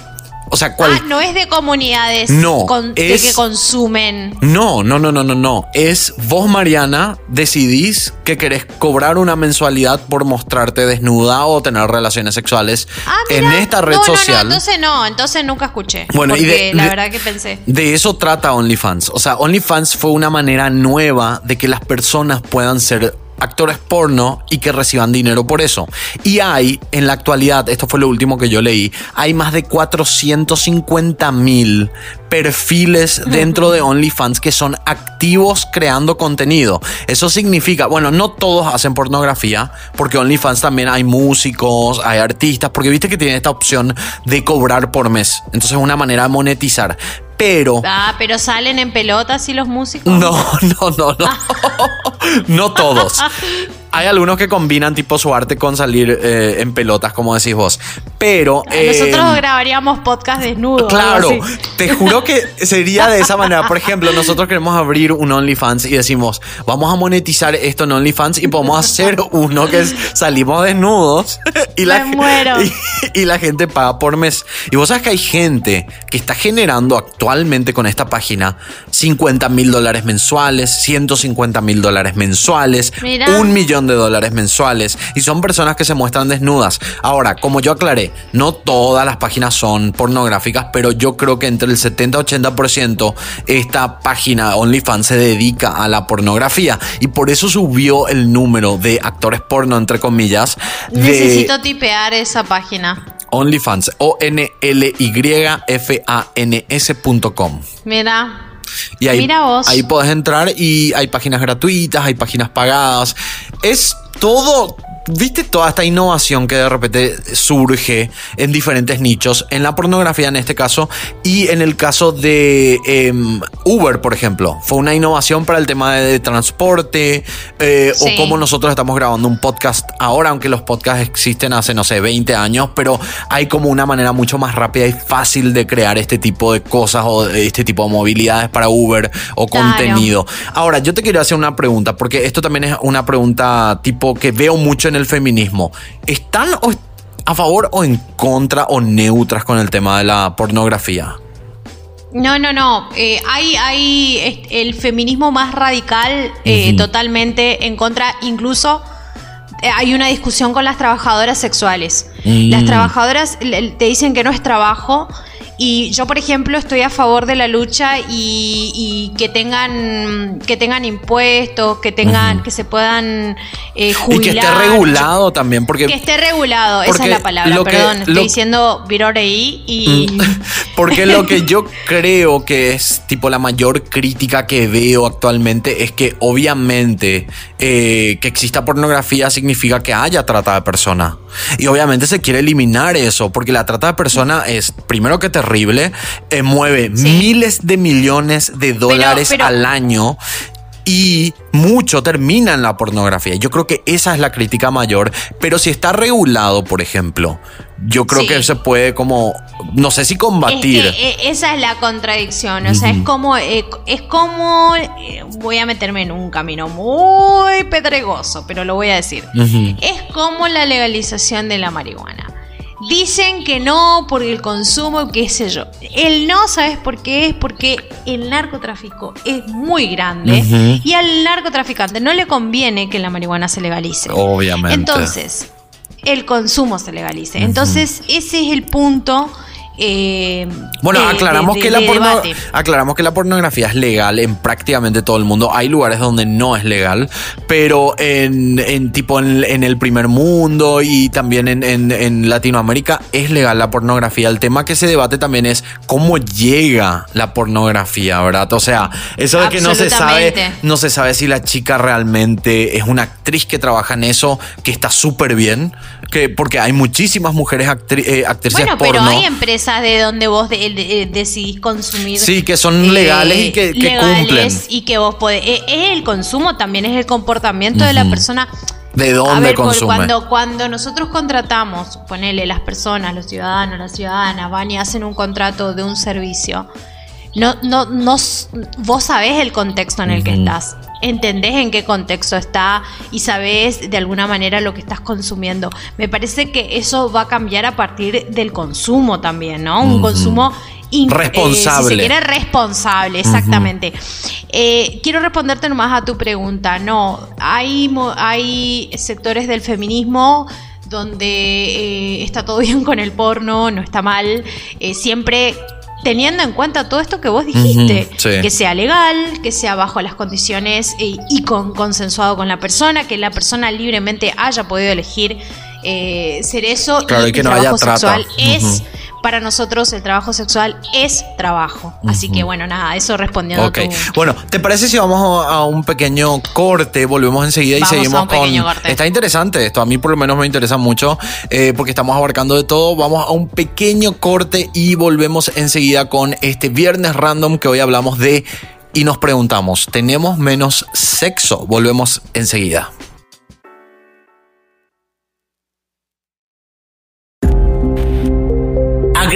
O sea, cual. Ah, no es de comunidades No, con- de es- que consumen. No, no, no, no, no, no. Es vos, Mariana, decidís que querés cobrar una mensualidad por mostrarte desnuda o tener relaciones sexuales Ah, en esta red no, social. No, entonces no, entonces nunca escuché. Bueno, y de- la de- verdad que pensé. De eso trata OnlyFans. O sea, OnlyFans fue una manera nueva de que las personas puedan ser actores porno y que reciban dinero por eso. Y hay, en la actualidad, esto fue lo último que yo leí, hay más de 450 mil perfiles dentro de OnlyFans que son activos creando contenido. Eso significa, bueno, no todos hacen pornografía, porque OnlyFans también hay músicos, hay artistas, porque viste que tiene esta opción de cobrar por mes. Entonces es una manera de monetizar. Pero... Ah, pero salen en pelotas y los músicos. No, no, no, no. no todos. Hay algunos que combinan tipo su arte con salir eh, en pelotas, como decís vos. Pero. eh, Nosotros grabaríamos podcast desnudos. Claro, te juro que sería de esa manera. Por ejemplo, nosotros queremos abrir un OnlyFans y decimos, vamos a monetizar esto en OnlyFans y podemos hacer uno que es salimos desnudos y la, Me muero. y, y la gente paga por mes. Y vos sabes que hay gente que está generando actualmente con esta página 50 mil dólares mensuales, 150 mil dólares mensuales, Mira. un millón de dólares mensuales y son personas que se muestran desnudas. Ahora, como yo aclaré, no todas las páginas son pornográficas, pero yo creo que entre el 70-80% esta página OnlyFans se dedica a la pornografía y por eso subió el número de actores porno, entre comillas, de Necesito tipear esa página. OnlyFans, O-N-L-Y-F-A-N-S.com. Mira. Y ahí, Mira vos. ahí podés entrar y hay páginas gratuitas, hay páginas pagadas. Es todo. ¿Viste toda esta innovación que de repente surge en diferentes nichos? En la pornografía en este caso y en el caso de em, Uber, por ejemplo. Fue una innovación para el tema de, de transporte eh, Sí. o como nosotros estamos grabando un podcast ahora, aunque los podcasts existen hace, no sé, 20 años, pero hay como una manera mucho más rápida y fácil de crear este tipo de cosas o este tipo de movilidades para Uber o Claro. contenido. Ahora, yo te quiero hacer una pregunta, porque esto también es una pregunta tipo que veo mucho en el feminismo. ¿Están o- a favor o en contra o neutras con el tema de la pornografía? No, no, no. Eh, hay, hay el feminismo más radical, eh, totalmente en contra. Incluso eh, hay una discusión con las trabajadoras sexuales. Mm. Las trabajadoras le- te dicen que no es trabajo. Y yo, por ejemplo, estoy a favor de la lucha y, y que tengan que tengan impuestos, que tengan, que se puedan eh, Y que esté regulado también, porque... Que esté regulado, esa es la palabra, lo que- perdón. Estoy lo- diciendo Viroreí y. Mm. Porque lo que yo creo que es tipo la mayor crítica que veo actualmente es que obviamente eh, que exista pornografía significa que haya trata de persona. Y obviamente se quiere eliminar eso, porque la trata de personas es, primero que terrible, eh, mueve miles de millones de dólares al año y mucho termina en la pornografía. Yo creo que esa es la crítica mayor, pero si está regulado, por ejemplo, yo creo que se puede como, no sé si combatir. Eh, esa es la contradicción, o sea, es como, eh, es como, eh, voy a meterme en un camino muy pedregoso, pero lo voy a decir. Es como la legalización de la marihuana. Dicen que no por el consumo, qué sé yo. El no, ¿sabes por qué? Es porque el narcotráfico es muy grande y al narcotraficante no le conviene que la marihuana se legalice. Obviamente. Entonces, el consumo se legalice. Entonces, ese es el punto eh, bueno, aclaramos, que la aclaramos que la pornografía es legal en prácticamente todo el mundo. Hay lugares donde no es legal, pero en, tipo en, el primer mundo y también en, Latinoamérica es legal la pornografía. El tema que se debate también es cómo llega la pornografía, ¿verdad? O sea, eso de que no se sabe, no se sabe si la chica realmente es una actriz que trabaja en eso, que está súper bien, que porque hay muchísimas mujeres eh, actrices bueno, pero hay empresas de donde vos decidís consumir. Sí, que son eh, legales y que, cumplen. Y que vos podés. Es el consumo, también es el comportamiento de la persona. ¿De dónde consume? Cuando, cuando nosotros contratamos, ponele las personas, los ciudadanos, las ciudadanas, van y hacen un contrato de un servicio, no, no, no, vos sabés el contexto en el que estás entendés en qué contexto está y sabés de alguna manera lo que estás consumiendo. Me parece que eso va a cambiar a partir del consumo también, ¿no? Un consumo responsable. Eh, si se quiere responsable, exactamente. Eh, quiero responderte nomás a tu pregunta. No, hay, hay sectores del feminismo donde eh, está todo bien con el porno, no está mal. siempre teniendo en cuenta todo esto que vos dijiste, que sea legal, que sea bajo las condiciones y, con consensuado con la persona, que la persona libremente haya podido elegir eh, ser eso claro, y, que no haya sexual es para nosotros el trabajo sexual es trabajo. Así que bueno, nada, eso respondiendo a tu... Bueno, ¿te parece si vamos a un pequeño corte? Volvemos enseguida y seguimos con... Está interesante esto, a mí por lo menos me interesa mucho eh, porque estamos abarcando de todo. Vamos a un pequeño corte y volvemos enseguida con este viernes random que hoy hablamos de... Y nos preguntamos, ¿tenemos menos sexo? Volvemos enseguida.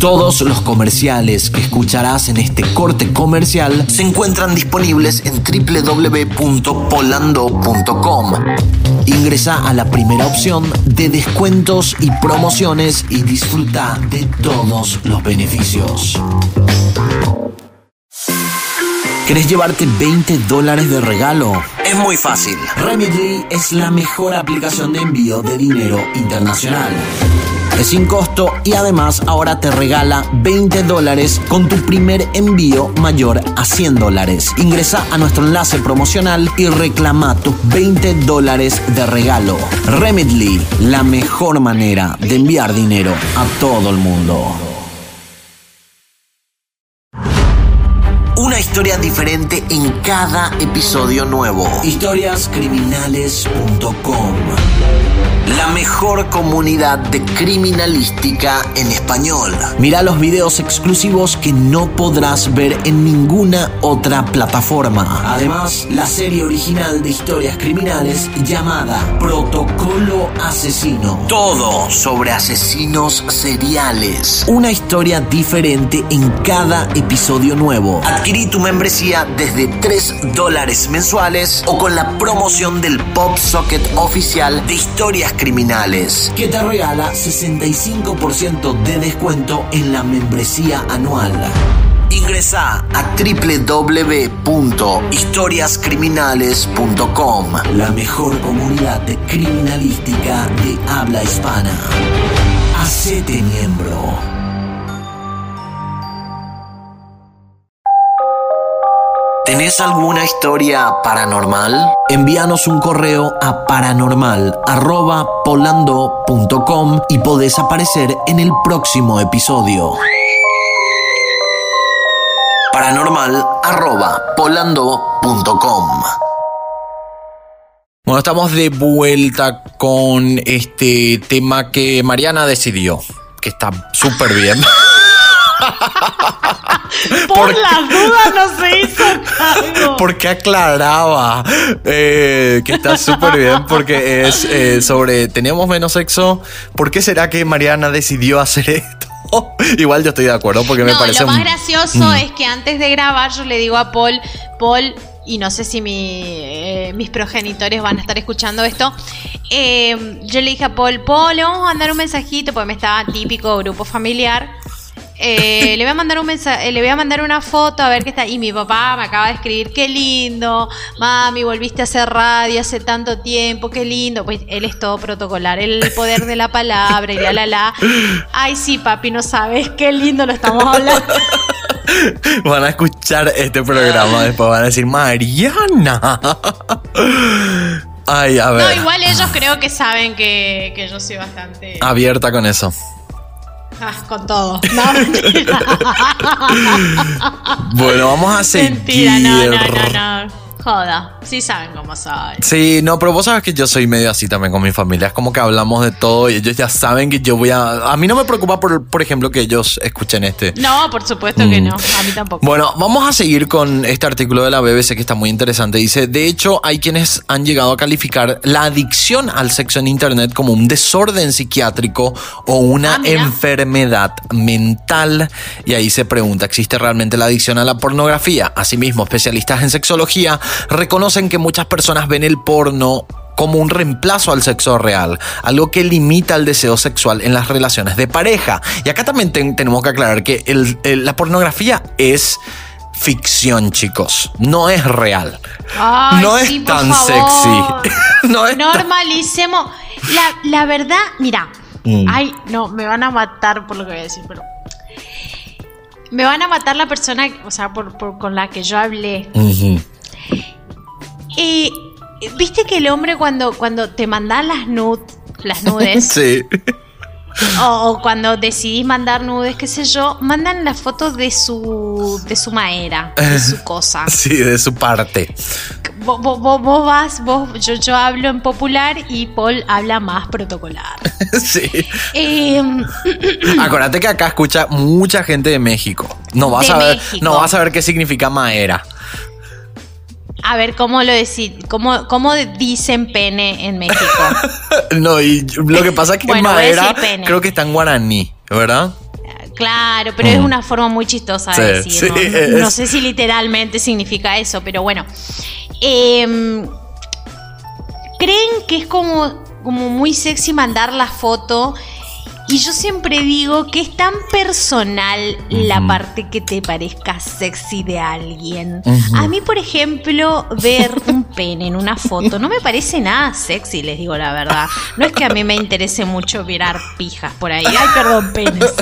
Todos los comerciales que escucharás en este corte comercial se encuentran disponibles en www.polando.com. Ingresa a la primera opción de descuentos y promociones y disfruta de todos los beneficios. ¿Querés llevarte 20 dólares de regalo? Es muy fácil. Remitly es la mejor aplicación de envío de dinero internacional sin costo y además ahora te regala 20 dólares con tu primer envío mayor a 100 dólares. Ingresa a nuestro enlace promocional y reclama tus 20 dólares de regalo. Remitly, la mejor manera de enviar dinero a todo el mundo. Una historia diferente en cada episodio nuevo. Historiascriminales.com la mejor comunidad de criminalística en español. Mira los videos exclusivos que no podrás ver en ninguna otra plataforma. Además, la serie original de historias criminales llamada Protocolo Asesino. Todo sobre asesinos seriales. Una historia diferente en cada episodio nuevo. Adquirí tu membresía desde 3 dólares mensuales o con la promoción del Pop Socket oficial de historias criminales, que te regala 65% de descuento en la membresía anual. Ingresa a www.historiascriminales.com, la mejor comunidad de criminalística de habla hispana. Hacete miembro. ¿Tenés alguna historia paranormal? Envíanos un correo a paranormal.polando.com y podés aparecer en el próximo episodio. Paranormal.polando.com Bueno, estamos de vuelta con este tema que Mariana decidió, que está súper bien. Por, las dudas no se hizo cargo. Porque aclaraba eh, que está súper bien, porque es eh, sobre teníamos menos sexo. ¿Por qué será que Mariana decidió hacer esto? Igual yo estoy de acuerdo porque me No, parece lo más un- gracioso Mm. es que antes de grabar yo le digo a Paul, Paul, y no sé si mi, eh, mis progenitores van a estar escuchando esto, eh, yo le dije a Paul, Paul, le vamos a mandar un mensajito, porque me estaba típico grupo familiar. Eh, le voy a mandar un mensaje, le voy a mandar una foto a ver qué está. Y mi papá me acaba de escribir, qué lindo, mami, volviste a hacer radio hace tanto tiempo, qué lindo. Pues él es todo protocolar, el poder de la palabra y la la la. Ay, sí, papi, no sabes, qué lindo lo estamos hablando. Van a escuchar este programa, después van a decir, Mariana. Ay, a ver. No, igual ellos creo que saben que, que yo soy bastante Abierta con eso. Con todo. No. Bueno, vamos a seguir. Mentira, no, no, no, no. Joda, sí saben cómo soy. Sí, no, pero vos sabes que yo soy medio así también con mi familia. Es como que hablamos de todo y ellos ya saben que yo voy a. A mí no me preocupa, por, por ejemplo, que ellos escuchen este. No, por supuesto que no. A mí tampoco. Bueno, vamos a seguir con este artículo de la BBC que está muy interesante. Dice, de hecho, hay quienes han llegado a calificar la adicción al sexo en Internet como un desorden psiquiátrico o una Ah, enfermedad mental. Y ahí se pregunta, ¿existe realmente la adicción a la pornografía? Asimismo, especialistas en sexología reconocen que muchas personas ven el porno como un reemplazo al sexo real, algo que limita el deseo sexual en las relaciones de pareja. Y acá también ten- tenemos que aclarar que el- el- la pornografía es ficción, chicos, no es real. Ay, no sí, es por tan favor. sexy. no es tan- Normalicemos. La, la verdad, mira. Mm. Ay, no, me van a matar por lo que voy a decir, pero. Me van a matar la persona, o sea, por, por- con la que yo hablé. Y viste que el hombre cuando, cuando te mandan las nudes, las nudes, Sí. o, o cuando decidís mandar nudes, qué sé yo, mandan las fotos de su de su maera, de su cosa. Sí, de su parte. Vos, vos- vos- vos vas, vos, yo, yo hablo en popular y Paul habla más protocolar. sí. Eh, Acuérdate que acá escucha mucha gente de México. No vas a ver, México. no vas a ver qué significa maera. A ver, ¿cómo lo decís? ¿Cómo, ¿Cómo dicen pene en México? No, y lo que pasa es que Bueno, voy a maera decir pene. creo que está en guaraní, ¿verdad? Claro, pero es una forma muy chistosa de Mm. Sí, decir. sí, No sé si literalmente significa eso, pero bueno. Em, ¿Creen que es como, como muy sexy mandar la foto? Y yo siempre digo que es tan personal la parte que te parezca sexy de alguien. A mí, por ejemplo, ver un pene en una foto no me parece nada sexy, les digo la verdad. No es que a mí me interese mucho mirar pijas por ahí. Ay, perdón, penes.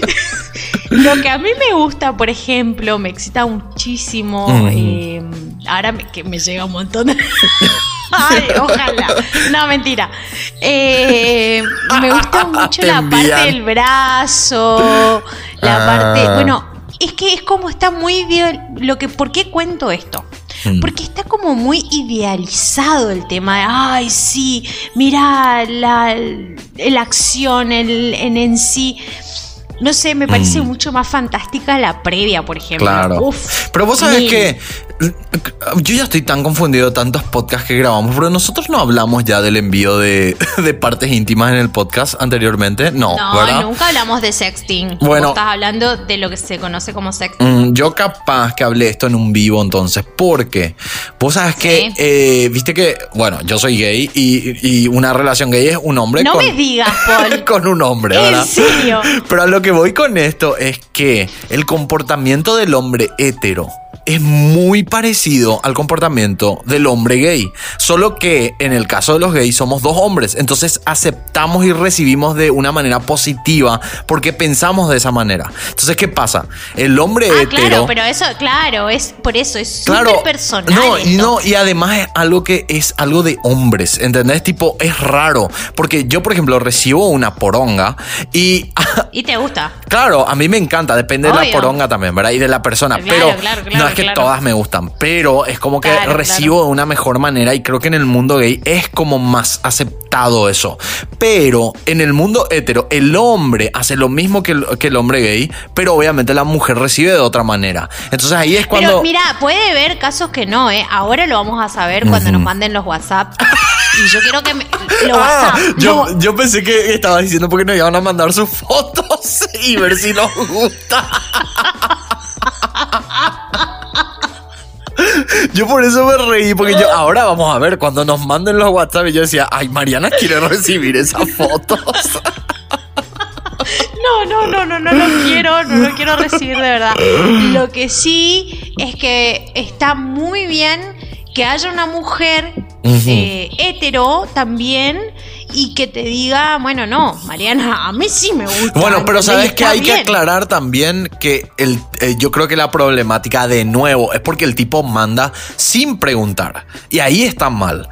Lo que a mí me gusta, por ejemplo, me excita muchísimo. Eh, ahora me, que me llega un montón de. Ay, ojalá. No, mentira. Eh, me gusta mucho la parte del brazo, la Ah. parte. Bueno, es que es como está muy bien. Lo que, ¿Por qué cuento esto? Mm. Porque está como muy idealizado el tema de, ay, sí, mira la, la acción el, en, en sí. No sé, me parece Mm. mucho más fantástica la previa, por ejemplo. Claro. Uf, Pero vos sabés mil. que yo ya estoy tan confundido de tantos podcasts que grabamos, pero nosotros no hablamos ya del envío de, de partes íntimas en el podcast anteriormente. No, No, ¿verdad? nunca hablamos de sexting. Bueno. Estás hablando de lo que se conoce como sexting. Mm, Yo capaz que hablé esto en un vivo entonces, porque vos sabes que, Sí. eh, viste que, bueno, yo soy gay y, y una relación gay es un hombre No con, me digas, Paul. con un hombre, ¿En ¿verdad? serio? Pero a lo que voy con esto es que el comportamiento del hombre hetero es muy parecido al comportamiento del hombre gay. Solo que en el caso de los gays somos dos hombres. Entonces aceptamos y recibimos de una manera positiva porque pensamos de esa manera. Entonces, ¿qué pasa? El hombre Ah, hetero. claro, pero eso, claro, es por eso, es Claro, súper personal. no, esto. no, y además es algo que es algo de hombres, ¿entendés? Tipo, es raro, porque yo, por ejemplo, recibo una poronga y, ¿Y te gusta? claro, a mí me encanta, depende de la poronga también, ¿verdad? Y de la persona, Claro, pero claro, claro, no es que claro. todas me gustan, pero es como que Claro, recibo de una mejor manera y creo que en el mundo gay es como más aceptado eso. Pero en el mundo hetero, el hombre hace lo mismo que el, que el hombre gay, pero obviamente la mujer recibe de otra manera. Entonces ahí es cuando... Pero mira, puede haber casos que no, ¿eh? Ahora lo vamos a saber cuando nos manden los WhatsApp. y yo quiero que me. Los Ah, WhatsApp. yo, no, yo pensé que estaba diciendo porque nos iban a mandar sus fotos y ver si nos gusta. Yo por eso me reí, porque yo ahora vamos a ver cuando nos manden los WhatsApp yo decía, ay, Mariana quiere recibir esas fotos. no, no, no, no, no lo quiero, no lo quiero recibir de verdad. Lo que sí es que está muy bien que haya una mujer eh, hetero también y que te diga, bueno, no, Mariana, a mí sí me gusta. Bueno, pero sabes que hay que aclarar también que el, eh, yo creo que la problemática de nuevo es porque el tipo manda sin preguntar. Y ahí está mal.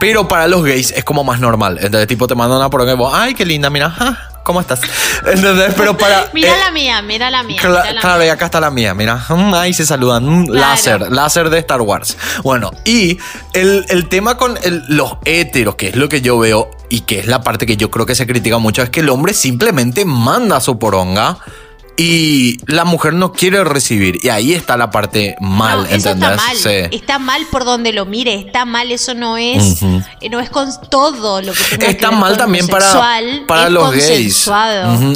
Pero para los gays es como más normal. Entonces, tipo, te manda una poronga y vos, ay, qué linda, mira, ah, ¿cómo estás? ¿Entendés? Pero para. Mira eh, la mía, mira la mía. Cla- mira la claro, mía. y acá está la mía, mira. Mm, ahí se saludan. Mm, Claro. Láser, láser de Star Wars. Bueno, y el, el tema con el- los héteros, que es lo que yo veo y que es la parte que yo creo que se critica mucho, es que el hombre simplemente manda su poronga y la mujer no quiere recibir. Y ahí está la parte mal, No, eso ¿entendés? está mal. Sí. Está mal por donde lo mire, está mal, eso no es, eh, no es con todo lo que tenga que Está ver mal con también para, para los gays.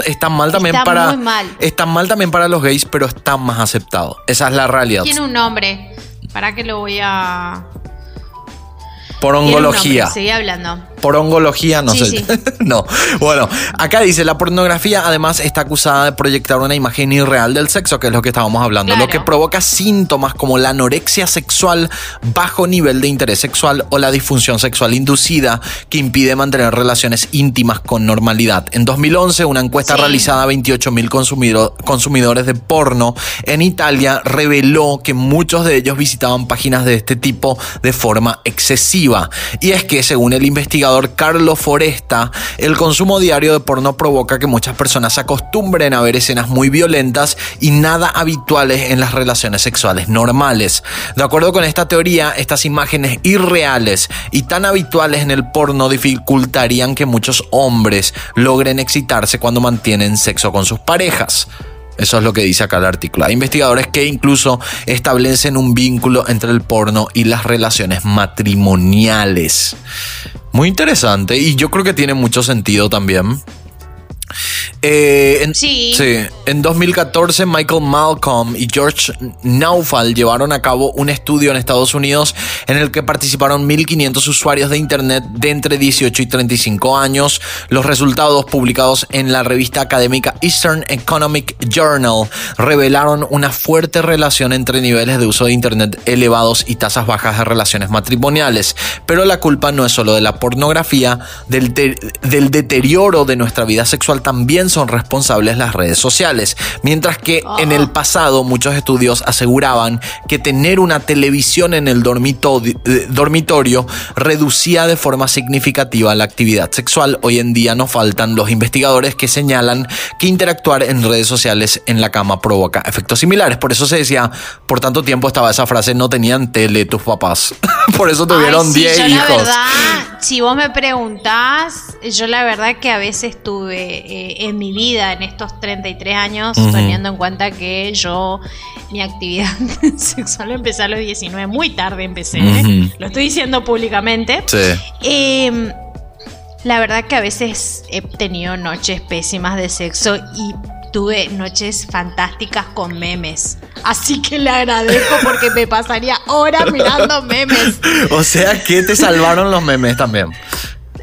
Está mal también Está para. mal. Está mal también para los gays, pero está más aceptado. Esa es la realidad. Tiene un nombre. ¿Para qué lo voy a...? Un nombre, Seguí hablando. Porongología, no Sí, sé. sí. no. Bueno, acá dice, la pornografía además está acusada de proyectar una imagen irreal del sexo, que es lo que estábamos hablando, Claro. lo que provoca síntomas como la anorexia sexual, bajo nivel de interés sexual o la disfunción sexual inducida que impide mantener relaciones íntimas con normalidad. En 2011, una encuesta Sí. realizada a 28 mil consumidores de porno en Italia reveló que muchos de ellos visitaban páginas de este tipo de forma excesiva. Y es que, según el investigador Carlo Foresta, el consumo diario de porno provoca que muchas personas se acostumbren a ver escenas muy violentas y nada habituales en las relaciones sexuales normales. De acuerdo con esta teoría, estas imágenes irreales y tan habituales en el porno dificultarían que muchos hombres logren excitarse cuando mantienen sexo con sus parejas. Eso es lo que dice acá el artículo. Hay investigadores que incluso establecen un vínculo entre el porno y las relaciones matrimoniales. Muy interesante y yo creo que tiene mucho sentido también. Eh, en, Sí. En 2014, Michael Malcolm y George Naufal llevaron a cabo un estudio en Estados Unidos en el que participaron 1.500 usuarios de Internet de entre 18 y 35 años. Los resultados publicados en la revista académica Eastern Economic Journal revelaron una fuerte relación entre niveles de uso de Internet elevados y tasas bajas de relaciones matrimoniales. Pero la culpa no es solo de la pornografía, del deterioro de nuestra vida sexual también son responsables las redes sociales. Mientras que en el pasado muchos estudios aseguraban que tener una televisión en el eh, dormitorio reducía de forma significativa la actividad sexual, hoy en día no faltan los investigadores que señalan que interactuar en redes sociales en la cama provoca efectos similares. Por eso se decía, por tanto tiempo estaba esa frase, no tenían tele tus papás. por eso tuvieron Ay, sí, 10 yo hijos. La verdad, si vos me preguntás, yo la verdad que a veces tuve eh, en mi vida, en estos 33 años, Ujú. teniendo en cuenta que yo, mi actividad sexual empecé a los 19, muy tarde empecé, ¿eh? Lo estoy diciendo públicamente. Sí. Eh, la verdad que a veces he tenido noches pésimas de sexo y tuve noches fantásticas con memes. Así que le agradezco porque me pasaría horas mirando memes. O sea que te salvaron los memes también.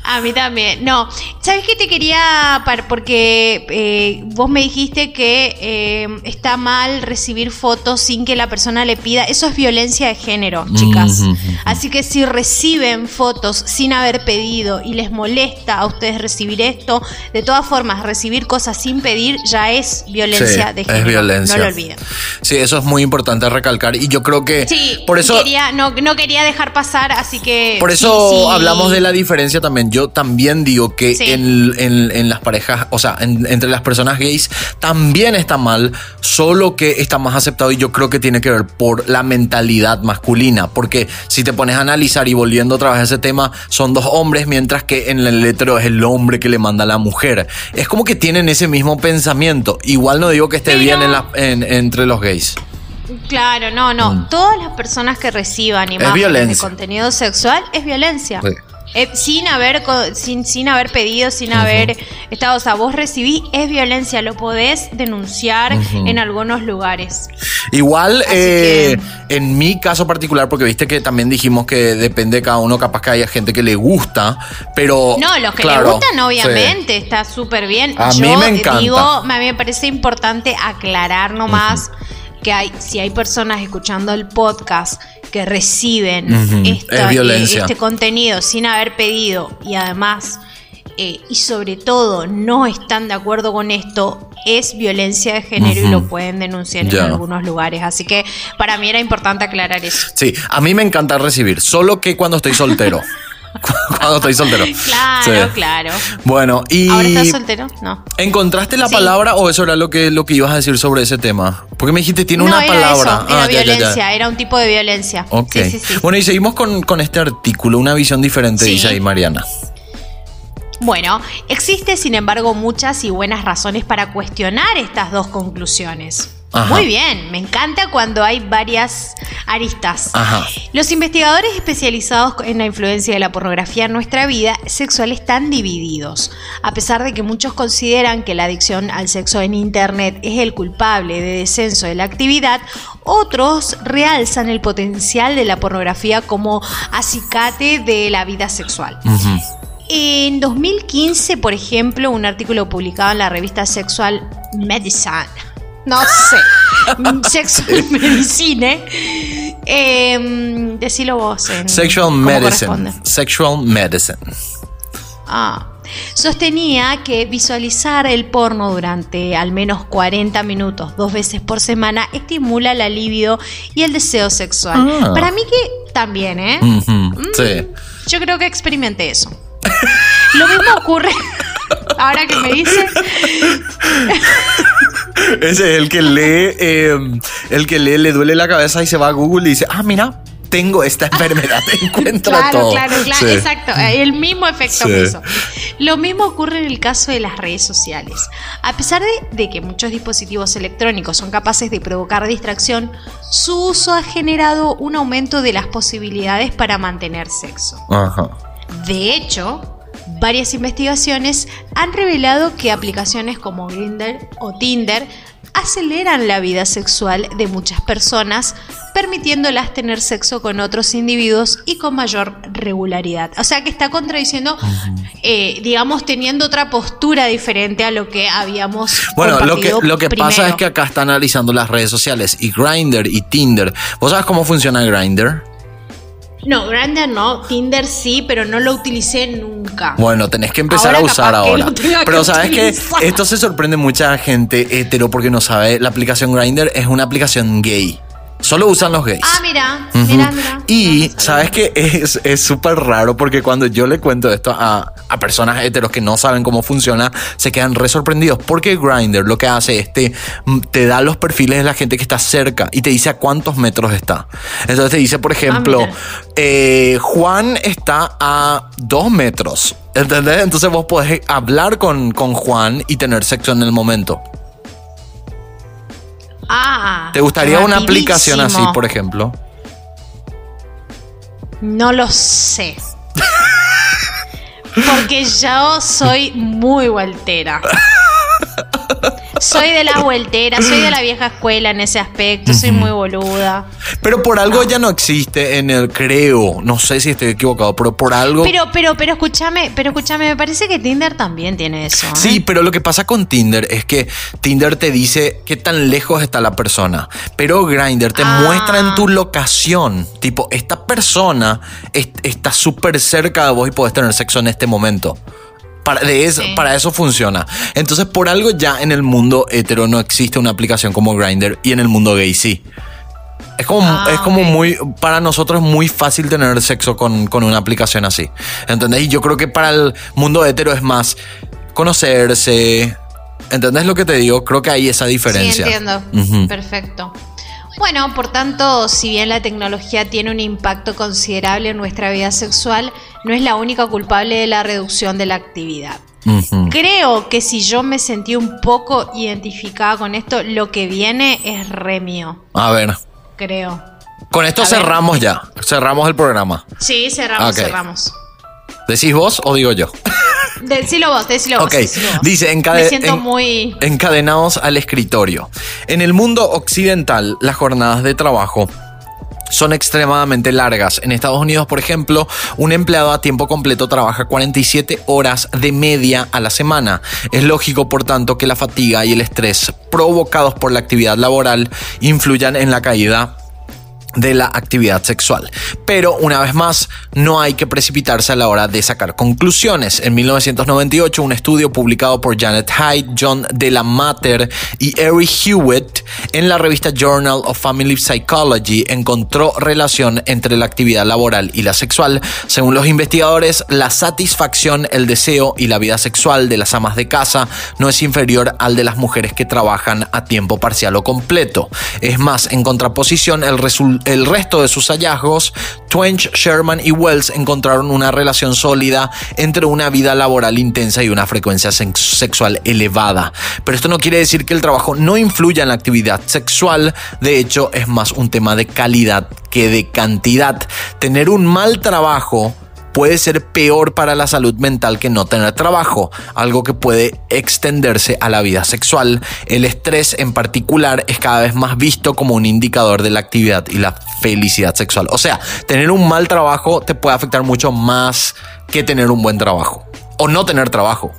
A mí también. No, ¿sabes qué te quería? Porque eh, vos me dijiste que eh, está mal recibir fotos sin que la persona le pida. Eso es violencia de género, chicas. Así que si reciben fotos sin haber pedido y les molesta a ustedes recibir esto, de todas formas, recibir cosas sin pedir ya es violencia de género. Es violencia. No lo olviden. Sí, eso es muy importante recalcar. Y yo creo que. Sí, por eso. no, no quería dejar pasar, así que. Por eso hablamos de la diferencia también yo también digo que en, las parejas, o sea, entre las personas gays también está mal, solo que está más aceptado y yo creo que tiene que ver por la mentalidad masculina, porque si te pones a analizar y volviendo otra vez a ese tema, son dos hombres, mientras que en el hetero es el hombre que le manda a la mujer. Es como que tienen ese mismo pensamiento. Igual no digo que esté bien en entre los gays. Claro, no, no. Mm. Todas las personas que reciban imágenes de contenido sexual es violencia. Eh, sin haber sin, sin haber pedido, sin haber estado, o sea, vos recibí, es violencia, lo podés denunciar en algunos lugares. Igual, eh, en mi caso particular, porque viste que también dijimos que depende de cada uno, capaz que haya gente que le gusta, pero... No, los que le gustan, obviamente, está súper bien. A mí me encanta. Digo, a mí me parece importante aclarar nomás que hay, si hay personas escuchando el podcast que reciben eh, este contenido sin haber pedido y además eh, y sobre todo no están de acuerdo con esto, es violencia de género y lo pueden denunciar en algunos lugares. Así que para mí era importante aclarar eso. Sí, a mí me encanta recibir, solo que cuando estoy soltero. cuando estoy soltero. Claro, claro. Bueno, y. ¿Ahora estás soltero? No. ¿Encontraste la palabra o eso era lo que, lo que ibas a decir sobre ese tema? Porque me dijiste, tiene una palabra. era ah, violencia, era un tipo de violencia. Ok. bueno, y seguimos con, con, este artículo, una visión diferente, dice ahí Mariana. Bueno, existe sin embargo muchas y buenas razones para cuestionar estas dos conclusiones. Muy bien, me encanta cuando hay varias aristas. Los investigadores especializados en la influencia de la pornografía en nuestra vida sexual están divididos. A pesar de que muchos consideran que la adicción al sexo en Internet es el culpable de descenso de la actividad, otros realzan el potencial de la pornografía como acicate de la vida sexual. En 2015, por ejemplo, un artículo publicado en la revista Sexual Medicine no sé, sexo y medicina. Eh, decilo vos. En, Sexual medicine. Sexual medicine. Ah. Sostenía que visualizar el porno durante al menos 40 minutos dos veces por semana estimula la libido y el deseo sexual. Ah. Para mí que también, ¿eh? Mm, sí. Yo creo que experimenté eso. Lo mismo ocurre. Ahora que me dice. Ese es el que lee, em, el que lee, le duele la cabeza y se va a Google y dice, ah, mira, tengo esta enfermedad, encuentra todo. Claro, claro, exacto. El mismo efecto eso. Lo mismo ocurre en el caso de las redes sociales. A pesar de, que muchos dispositivos electrónicos son capaces de provocar distracción, su uso ha generado un aumento de las posibilidades para mantener sexo. De hecho, Varias investigaciones han revelado que aplicaciones como Grindr o Tinder aceleran la vida sexual de muchas personas, permitiéndolas tener sexo con otros individuos y con mayor regularidad. O sea que está contradiciendo, eh, digamos, teniendo otra postura diferente a lo que habíamos. Bueno, lo que, lo que pasa es que acá está analizando las redes sociales y Grindr y Tinder. ¿Vos sabes cómo funciona Grindr? No, Grindr no, Tinder sí, pero no lo utilicé nunca. Bueno, tenés que empezar a usar ahora. Pero sabes que esto se sorprende mucha gente hetero porque no sabe, la aplicación Grindr es una aplicación gay. Solo usan los gays. Ah, mira, mira, mira. Y sabes que es súper raro porque cuando yo le cuento esto a, personas heteros que no saben cómo funciona, se quedan re sorprendidos porque Grindr lo que hace es te, te da los perfiles de la gente que está cerca y te dice a cuántos metros está. Entonces te dice, por ejemplo, ah, eh, Juan está a dos metros. ¿Entendés? Entonces vos podés hablar con, con Juan y tener sexo en el momento. Ah. ¿Te gustaría una aplicación así, por ejemplo? No lo sé. Porque yo soy muy voltera. Soy de las vuelteras, soy de la vieja escuela en ese aspecto, soy muy boluda. Pero por algo ya no existe en el creo, no sé si estoy equivocado, pero por algo... Pero, pero, pero escúchame, pero escúchame, me parece que Tinder también tiene eso. ¿eh? Sí, pero lo que pasa con Tinder es que Tinder te dice qué tan lejos está la persona, pero Grindr te Ah. muestra en tu locación, tipo, esta persona es- está súper cerca de vos y podés tener sexo en este momento. Para, de eso, Sí. para eso funciona. Entonces, por algo ya en el mundo hetero no existe una aplicación como Grindr y en el mundo gay sí. Es como, Ah, es como muy, para nosotros es muy fácil tener sexo con, con una aplicación así. ¿Entendés? Y yo creo que para el mundo hetero es más conocerse. ¿Entendés lo que te digo? Creo que hay esa diferencia. Sí, entiendo. Perfecto. Bueno, por tanto, si bien la tecnología tiene un impacto considerable en nuestra vida sexual, no es la única culpable de la reducción de la actividad. Creo que si yo me sentí un poco identificada con esto, lo que viene es re mío. A ver. Creo. Con esto A ver. cerramos ya. Cerramos el programa. Sí, cerramos, Ok. cerramos. ¿Decís vos o digo yo? Decilo vos, decilo vos. Ok, decilo vos. dice encade- Me siento en- muy... encadenados al escritorio. En el mundo occidental, las jornadas de trabajo son extremadamente largas. En Estados Unidos, por ejemplo, un empleado a tiempo completo trabaja 47 horas de media a la semana. Es lógico, por tanto, que la fatiga y el estrés provocados por la actividad laboral influyan en la caída de la actividad sexual. Pero una vez más, no hay que precipitarse a la hora de sacar conclusiones. En 1998, un estudio publicado por Janet Hyde, John de la Mater y Eric Hewitt en la revista Journal of Family Psychology encontró relación entre la actividad laboral y la sexual. Según los investigadores, la satisfacción, el deseo y la vida sexual de las amas de casa no es inferior al de las mujeres que trabajan a tiempo parcial o completo. Es más, en contraposición, el, resul- el resto de sus hallazgos, Twench, Sherman y Wells encontraron una relación sólida entre una vida laboral intensa y una frecuencia sex- sexual elevada. Pero esto no quiere decir que el trabajo no influya en la actividad sexual, de hecho es más un tema de calidad que de cantidad. Tener un mal trabajo puede ser peor para la salud mental que no tener trabajo, algo que puede extenderse a la vida sexual. El estrés en particular es cada vez más visto como un indicador de la actividad y la felicidad sexual. O sea, tener un mal trabajo te puede afectar mucho más que tener un buen trabajo o no tener trabajo.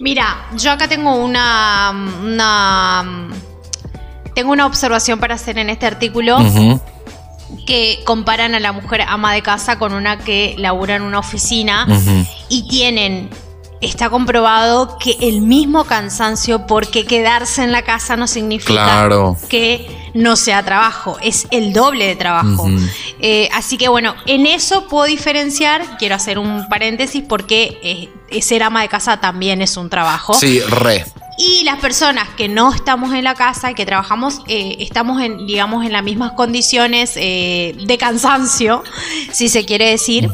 Mira, yo acá tengo una, una tengo una observación para hacer en este artículo. Que comparan a la mujer ama de casa con una que labura en una oficina y tienen está comprobado que el mismo cansancio porque quedarse en la casa no significa Claro. que no sea trabajo, es el doble de trabajo. Eh, así que bueno, en eso puedo diferenciar, quiero hacer un paréntesis porque eh, ser ama de casa también es un trabajo. Sí, re. Y las personas que no estamos en la casa y que trabajamos, eh, estamos en, digamos, en las mismas condiciones eh, de cansancio, si se quiere decir.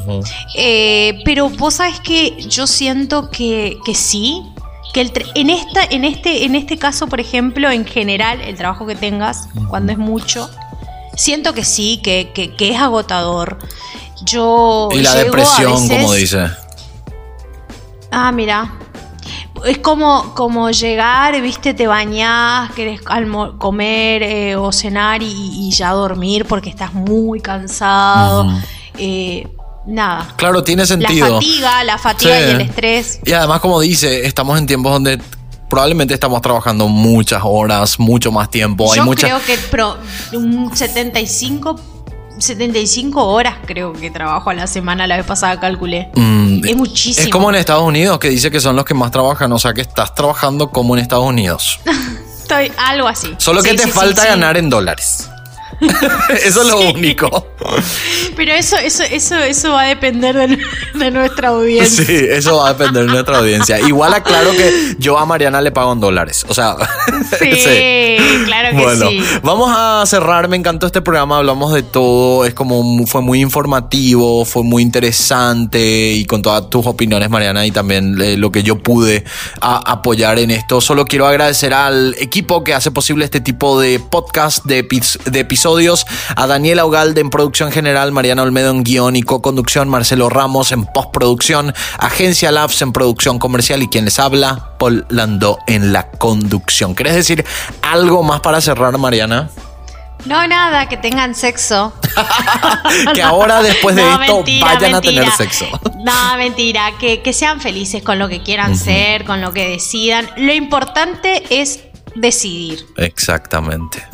Eh, pero vos sabes que yo siento que, que sí, que el en, esta, en, este, en este caso, por ejemplo, en general, el trabajo que tengas, cuando es mucho, siento que sí, que, que, que es agotador. Yo Y la depresión, como dice. Ah, mira. Es como, como llegar, viste, te bañás, querés comer eh, o cenar y, y ya dormir porque estás muy cansado. Eh, nada. Claro, tiene La sentido. fatiga, la fatiga Sí. y el estrés. Y además, como dice, estamos en tiempos donde probablemente estamos trabajando muchas horas, mucho más tiempo. Hay Yo muchas. creo que pro- un 75, 75 horas creo que trabajo a la semana, la vez pasada calculé. Mm, Es muchísimo. Es como en Estados Unidos, que dice que son los que más trabajan, o sea que estás trabajando como en Estados Unidos. Estoy algo así. Solo que te sí, falta sí. ganar en dólares. Eso es lo único. Pero eso, eso, eso, eso va a depender de, de nuestra audiencia. Sí, eso va a depender de nuestra audiencia. Igual aclaro que yo a Mariana le pago en dólares. O sea, Sí, claro que bueno, sí. vamos a cerrar. Me encantó este programa. Hablamos de todo. Es como fue muy informativo, fue muy interesante y con todas tus opiniones, Mariana, y también eh, lo que yo pude a- apoyar en esto. Solo quiero agradecer al equipo que hace posible este tipo de podcast, de, de episodios episodios, a Daniela Ugalde en producción general, Mariana Olmedo en guion y co-conducción, Marcelo Ramos en postproducción, Agencia Labs en producción comercial y quien les habla, Paul Landó en la conducción. ¿Querés decir algo más para cerrar, Mariana? No, nada, que tengan sexo. que ahora después de esto vayan a tener sexo. no, mentira, que, que, sean felices con lo que quieran ser, con lo que decidan. Lo importante es decidir. Exactamente.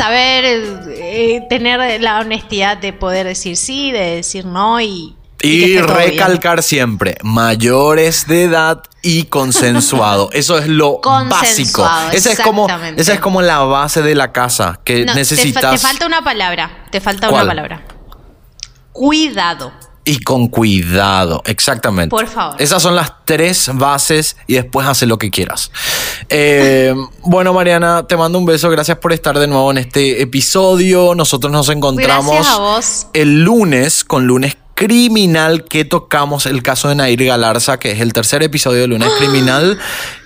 Saber eh, tener la honestidad de poder decir sí, de decir no y y, recalcar siempre, mayores de edad y consensuado. Eso es lo básico. Esa es, como, esa es como la base de la casa que necesitas. Te, falta una palabra. Te falta una palabra. Cuidado. Y con cuidado, exactamente. Por favor. Esas son las tres bases y después hace lo que quieras. Eh, bueno, Mariana, te mando un beso. Gracias por estar de nuevo en este episodio. Nosotros nos encontramos el lunes con lunes criminal que tocamos el caso de Nair Galarza, que es el tercer episodio de Lunes Criminal.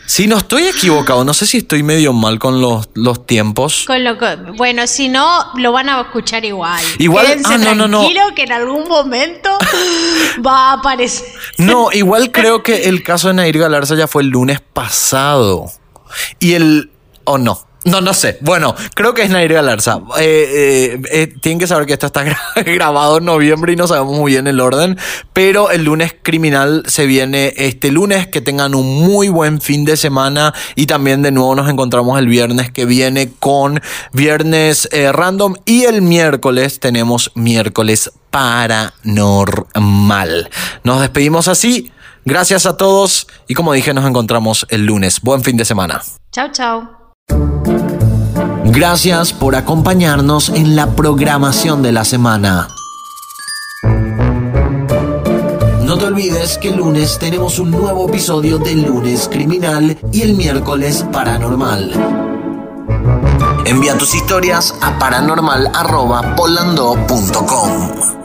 Si no estoy equivocado, no sé si estoy medio mal con los, los tiempos. Con lo bueno, si no, lo van a escuchar igual. Igual, ah, no, no, no. que en algún momento va a aparecer. No, igual creo que el caso de Nair Galarza ya fue el lunes pasado. Y el. O no. No, no sé. Bueno, creo que es Nair Galarza. Eh, eh, eh, tienen que saber que esto está grabado en noviembre y no sabemos muy bien el orden. Pero el lunes criminal se viene este lunes. Que tengan un muy buen fin de semana. Y también de nuevo nos encontramos el viernes que viene con viernes random. Y el miércoles tenemos miércoles paranormal. Nos despedimos así. Gracias a todos. Y como dije, nos encontramos el lunes. Buen fin de semana. Chao, chao. Gracias por acompañarnos en la programación de la semana. No te olvides que el lunes tenemos un nuevo episodio del lunes criminal y el miércoles paranormal. Envía tus historias a paranormal.polando.com.